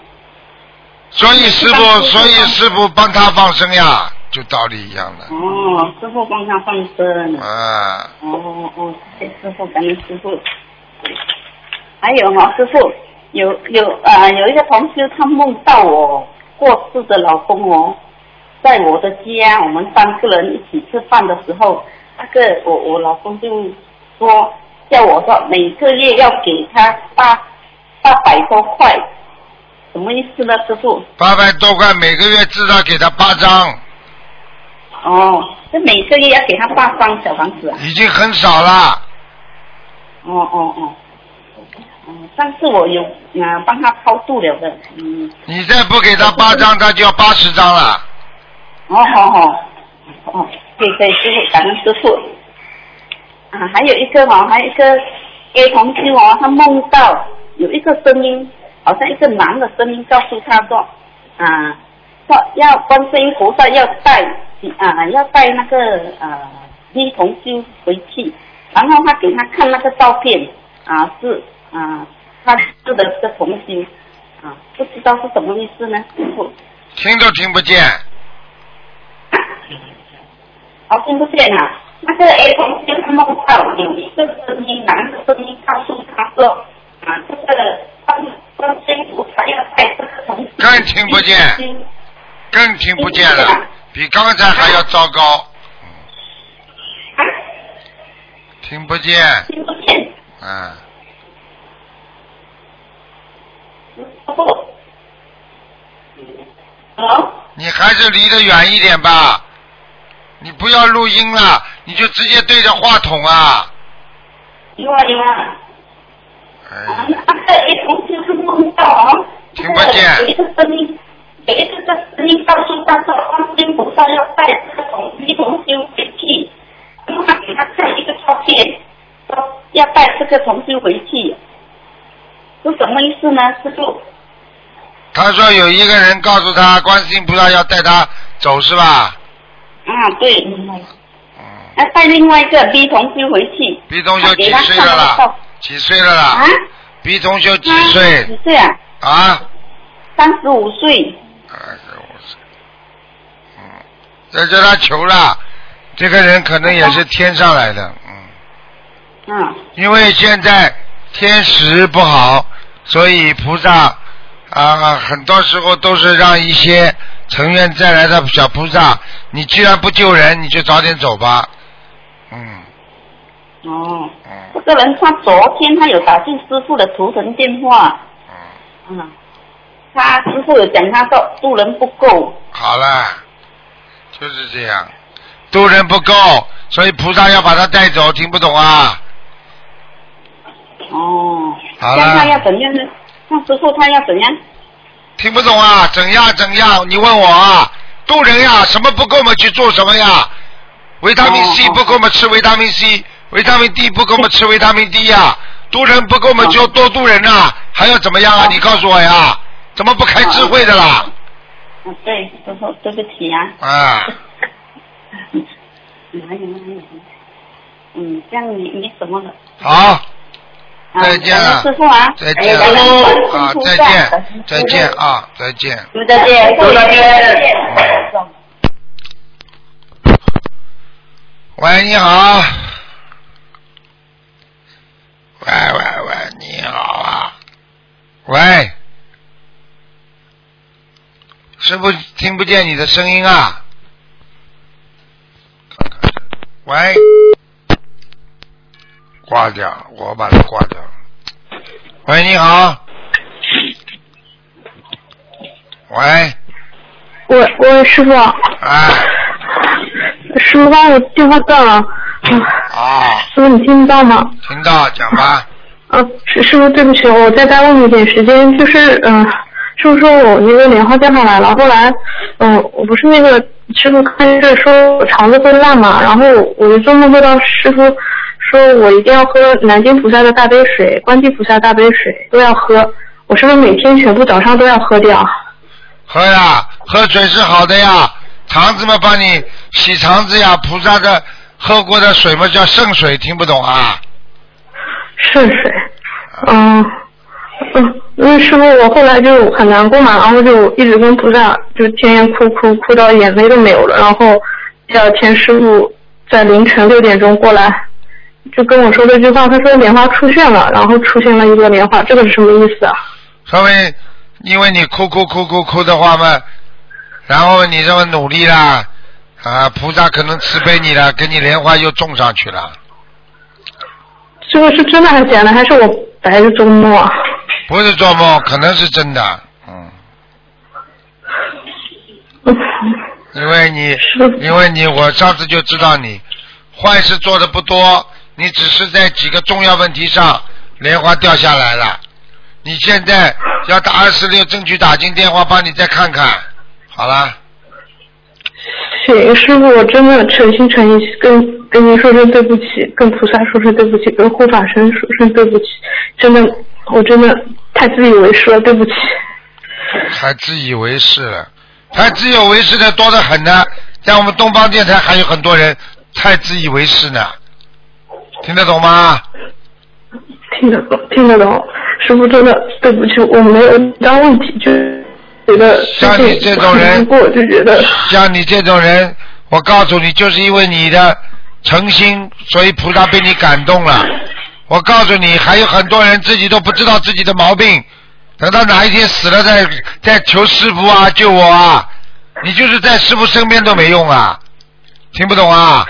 所以师傅，所以师傅帮他放生呀，就道理一样的。哦，师傅帮他放生。啊，哦哦，谢谢师傅，感恩师傅。还有哈、师傅有有呃有一个同学，他梦到我过世的老公哦，在我的家，我们三个人一起吃饭的时候，那个我我老公就说叫我说每个月要给他八八百多块，什么意思呢，师傅？八百多块，每个月至少给他八张，哦，这每个月要给他八张小房子啊？已经很少了。哦哦哦，哦，上次我有啊帮他超度了的，嗯，你再不给他八张，他就要八十张了。哦好好，哦，对对，师傅，感恩师傅。啊，还有一个哦，还有一个 A 同修哦，他梦到有一个声音，好像一个男的声音告诉他说，啊，说要观世音菩萨要带啊，要带那个啊 B 同修回去，然后他给他看那个照片啊，是啊，他住的这个同修啊，不知道是什么意思呢。听都听不见。哦，听不见啊。那个 A 同学他梦到有一个声音，男的声音告诉他说，啊，这个观观世音菩萨要带这个同学。更听不见，更听不见了，比刚才还要糟糕。听不见。听不见。嗯。你还是离得远一点吧，你不要录音了，你就直接对着话筒啊，听不见有一个声音，有一个声音告诉他说，观世音菩萨要带这个同 A 同修回去，然后他给他看一个照片，说要带这个同修回去，是什么意思呢，师傅？他说有一个人告诉他，观世音菩萨要带他走是吧？啊，对。嗯。要带另外一个 B 同修回去。B 同修几岁了啦？几岁了啦？啊？B 同修几岁几？岁啊？啊？三十五岁。二十五岁。嗯，这叫他求了，这个人可能也是天上来的，嗯。嗯。因为现在天时不好，所以菩萨啊，很多时候都是让一些成愿再来的小菩萨，你既然不救人，你就早点走吧。嗯。哦。这个人他昨天他有打进师傅的图腾电话。嗯嗯。他师傅有讲他说渡人不够。好了，就是这样，渡人不够，所以菩萨要把他带走，听不懂啊？哦。好那他，要怎样呢？那师傅他要怎样？听不懂啊？怎样怎样？你问我啊？渡人呀，什么不够嘛，去做什么呀？维他命 C 不够嘛，吃维他命 C；维他命 D 不够嘛，吃维他命 D 呀。渡人不够嘛，就多渡人呐，还要怎么样啊？你告诉我呀？怎么不开智慧的啦？啊，对，师傅对不起啊。啊，哪有哪有？嗯，这样你你什么了？好，啊再见了师傅啊，再见感恩观世音啊，再见，再见啊，再见。再见，再见。喂，你好。喂喂喂，你好啊，喂，师傅听不见你的声音啊，喂，挂掉了，我把它挂掉。了。喂，你好，喂，喂喂，师傅，哎，师傅帮我电话断了，啊，师傅你听得到吗？听到，讲吧。啊，师师傅，对不起，我再耽误你一点时间，就是嗯、师傅说我那个莲花掉下来了，后来嗯、我不是那个师傅看着说我肠子会烂嘛，然后我就做梦梦到师傅说我一定要喝南京菩萨的大杯水、观地菩萨大杯水都要喝，我是不是每天全部早上都要喝掉？喝呀，喝水是好的呀，肠子嘛帮你洗肠子呀，菩萨的喝过的水嘛叫圣水，听不懂啊？圣水，嗯嗯，那师傅我后来就很难过嘛，然后就一直跟菩萨就天天哭哭哭到眼泪都没有了，然后第二天师傅在凌晨六点钟过来，就跟我说这句话，他说莲花出现了，然后出现了一个莲花，这个是什么意思啊？稍微因为你哭哭哭哭哭的话嘛，然后你这么努力啦，啊，菩萨可能慈悲你了，给你莲花又种上去了。这个是真的还是假的？还是我白日做梦啊？不是做梦，可能是真的，嗯。因为你，因为你，我上次就知道你坏事做的不多，你只是在几个重要问题上莲花掉下来了。你现在要打二十六，争取打进电话，帮你再看看。好了，行，师傅，我真的诚心诚意跟跟您说声对不起，跟菩萨说声对不起，跟护法神说声对不起，真的，我真的太自以为是了，对不起。还自以为是了，还自以为是的多得很呢。在我们东方电台还有很多人太自以为是呢，听得懂吗？听得懂，听得懂，师傅真的对不起，我没有当问题，就觉得像你这种人，过就觉得像你这种人，我告诉你，就是因为你的诚心，所以菩萨被你感动了。我告诉你，还有很多人自己都不知道自己的毛病，等到哪一天死了再再求师傅啊救我啊，你就是在师傅身边都没用啊，听不懂啊？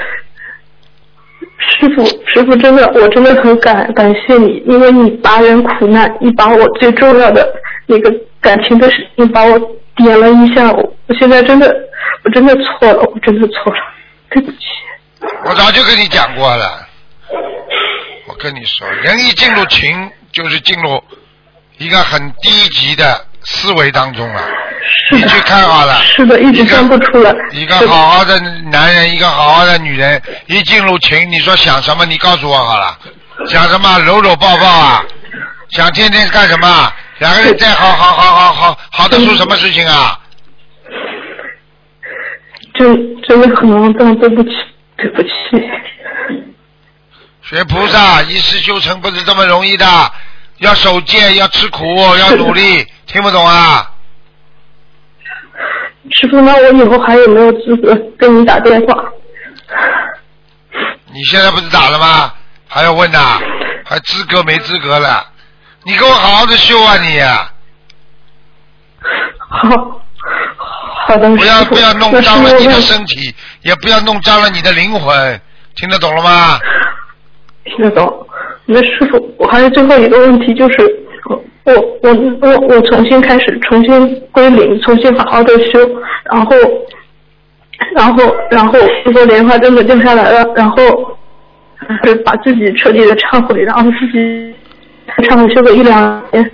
师傅，师傅真的，我真的很感感谢你，因为你拔人苦难，你把我最重要的那个感情的事情把我点了一下，我我现在真的，我真的错了，我真的错了，对不起。我早就跟你讲过了，我跟你说，人一进入群，就是进入一个很低级的思维当中了。你去看好了，是的，一直看不出来。一个好好的男人，一个好好的女人，一进入情，你说想什么？你告诉我好了，想什么？搂搂抱抱啊？想天天干什么？两个人再好好好好好好的出什么事情啊？真真的很肮脏，对不起，对不起。学菩萨一世修成不是这么容易的，要守戒，要吃苦，要努力，听不懂啊？师傅，那我以后还有没有资格跟你打电话？你现在不是打了吗？还要问呐？还资格没资格了？你给我好好的修啊你！好，好的，不要不要弄脏了你的身体，也不要弄脏了你的灵魂，听得懂了吗？听得懂。那师傅，我还有最后一个问题，就是我我我我我重新开始，重新归零，重新好好的修，然后然后然后如果莲花真的掉下来了，然后是把自己彻底的忏悔，然后自己忏悔修个一两年，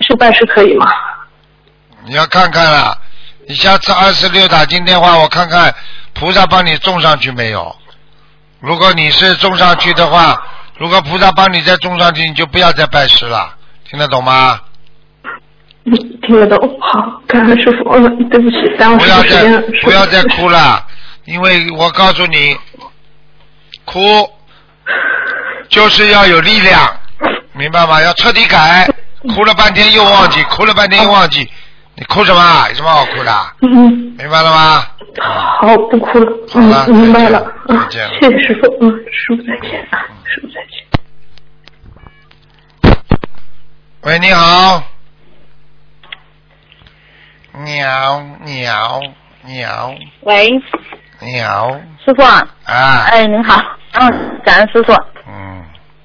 修拜师可以吗？你要看看啊，你下次二十六打进电话，我看看菩萨帮你种上去没有。如果你是种上去的话，如果菩萨帮你再种上去，你就不要再拜师了，听得懂吗？嗯，听得懂。好，感恩师傅。嗯，对不起，耽误不要再。不要再哭了，因为我告诉你，哭就是要有力量，明白吗？要彻底改，哭了半天又忘记，哭了半天又忘记，你哭什么？有什么好哭的？嗯嗯，明白了吗？好，不哭了。好了嗯，明白了。嗯再见了，谢谢师傅。嗯，师傅再见啊，师傅再见。喂，你好。鸟鸟鸟，喂，你好。师傅啊。啊。哎，您好，嗯，感恩师傅。嗯。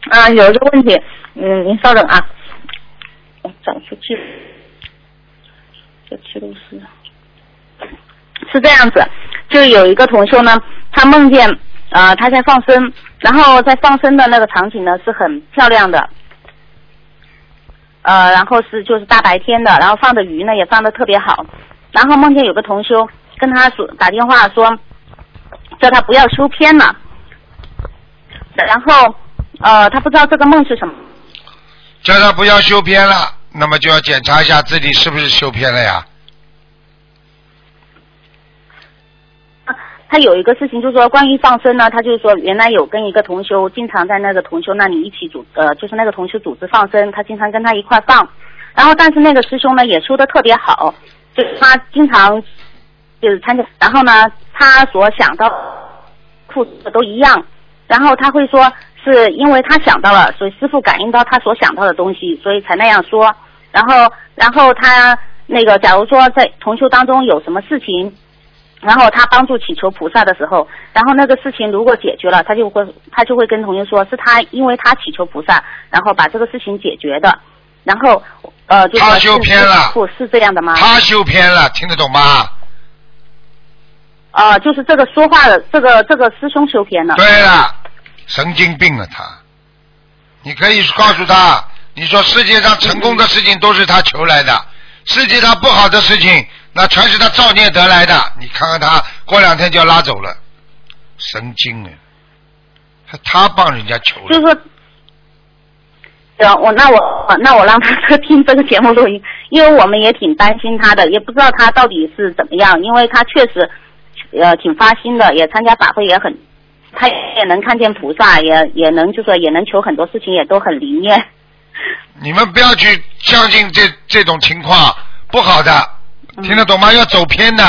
啊，有一个问题，嗯，您稍等啊。我找出去。这记录是。是这样子，就有一个同修呢，他梦见呃他在放生，然后在放生的那个场景呢是很漂亮的，呃，然后是就是大白天的，然后放的鱼呢也放的特别好，然后梦见有个同修跟他说打电话说，叫他不要修偏了，然后呃他不知道这个梦是什么，叫他不要修偏了，那么就要检查一下自己是不是修偏了呀？他有一个事情，就是说关于放生呢，他就是说原来有跟一个同修经常在那个同修那里一起组，呃，就是那个同修组织放生，他经常跟他一块放，然后但是那个师兄呢也修的特别好，就他经常就是参加，然后呢他所想到付出的都一样，然后他会说是因为他想到了，所以师傅感应到他所想到的东西，所以才那样说，然后然后他那个假如说在同修当中有什么事情。然后他帮助祈求菩萨的时候，然后那个事情如果解决了，他就会他就会跟同学说，是他因为他祈求菩萨，然后把这个事情解决的。然后呃，就他修偏了，是这样的吗？他修偏了，听得懂吗？呃，就是这个说话的这个这个师兄修偏了。对了，神经病了他。你可以告诉他，你说世界上成功的事情都是他求来的，世界上不好的事情。那全是他造孽得来的，你看看他过两天就要拉走了，神经啊！他他帮人家求就是说，行，我那我那我让他听这个节目录音，因为我们也挺担心他的，也不知道他到底是怎么样，因为他确实呃挺发心的，也参加法会也很，他也能看见菩萨，也也能就说也能求很多事情，也都很灵验。你们不要去相信这这种情况，不好的。听得懂吗？要走偏的，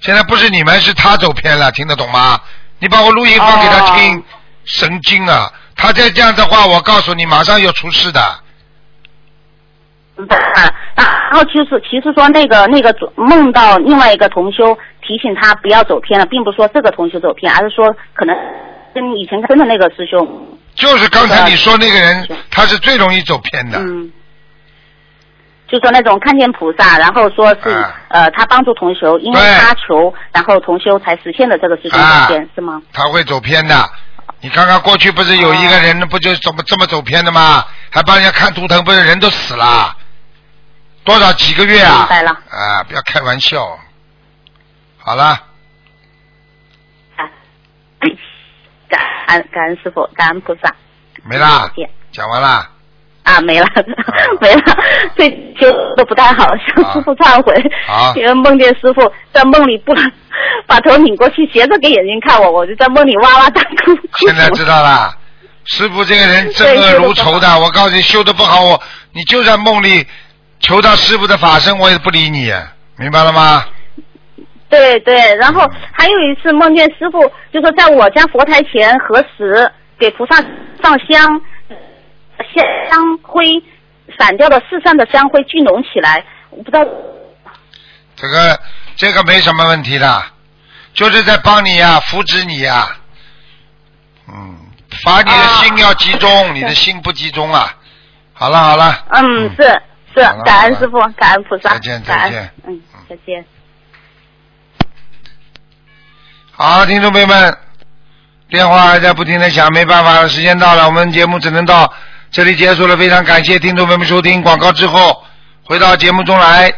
现在不是你们，是他走偏了。听得懂吗？你把我录音放给他听，神经啊！他再这样的话，我告诉你，马上要出事的。然后其实其实说那个那个梦到另外一个同修提醒他不要走偏了，并不是说这个同学走偏，而是说可能跟以前跟的那个师兄。就是刚才你说那个人，他是最容易走偏的。嗯。就说那种看见菩萨，然后说是呃他帮助同修，因为他求，然后同修才实现的这个事情走偏是吗？他会走偏的，你看看过去不是有一个人不就怎么这么走偏的吗？还帮人家看图腾，不是人都死了，多少几个月啊？明白了。啊，不要开玩笑。好了。感恩感恩师傅，感恩菩萨。没啦，讲完啦。啊，没了，没了，这就都不太好，向师傅忏悔。因为梦见师傅在梦里不能 把头拧过去，斜着给眼睛看我，我就在梦里哇哇大哭。现在知道了，师傅这个人憎恶如仇的，我告诉你，修的不好，我你就在梦里求到师傅的法身，我也不理你，明白了吗？对对，然后还有一次梦见师傅，就说在我家佛台前合十，给菩萨上香。香香灰散掉的四散的香灰聚拢起来，我不知道。这个这个没什么问题的，就是在帮你呀，扶持你呀。嗯，把你的心要集中，你的心不集中啊。好了好了。嗯，是是，感恩师傅，感恩菩萨。再见再见。嗯，再见。好，听众朋友们，电话还在不停的响，没办法了，时间到了，我们节目只能到。这里结束了，非常感谢听众朋友们收听广告之后回到节目中来。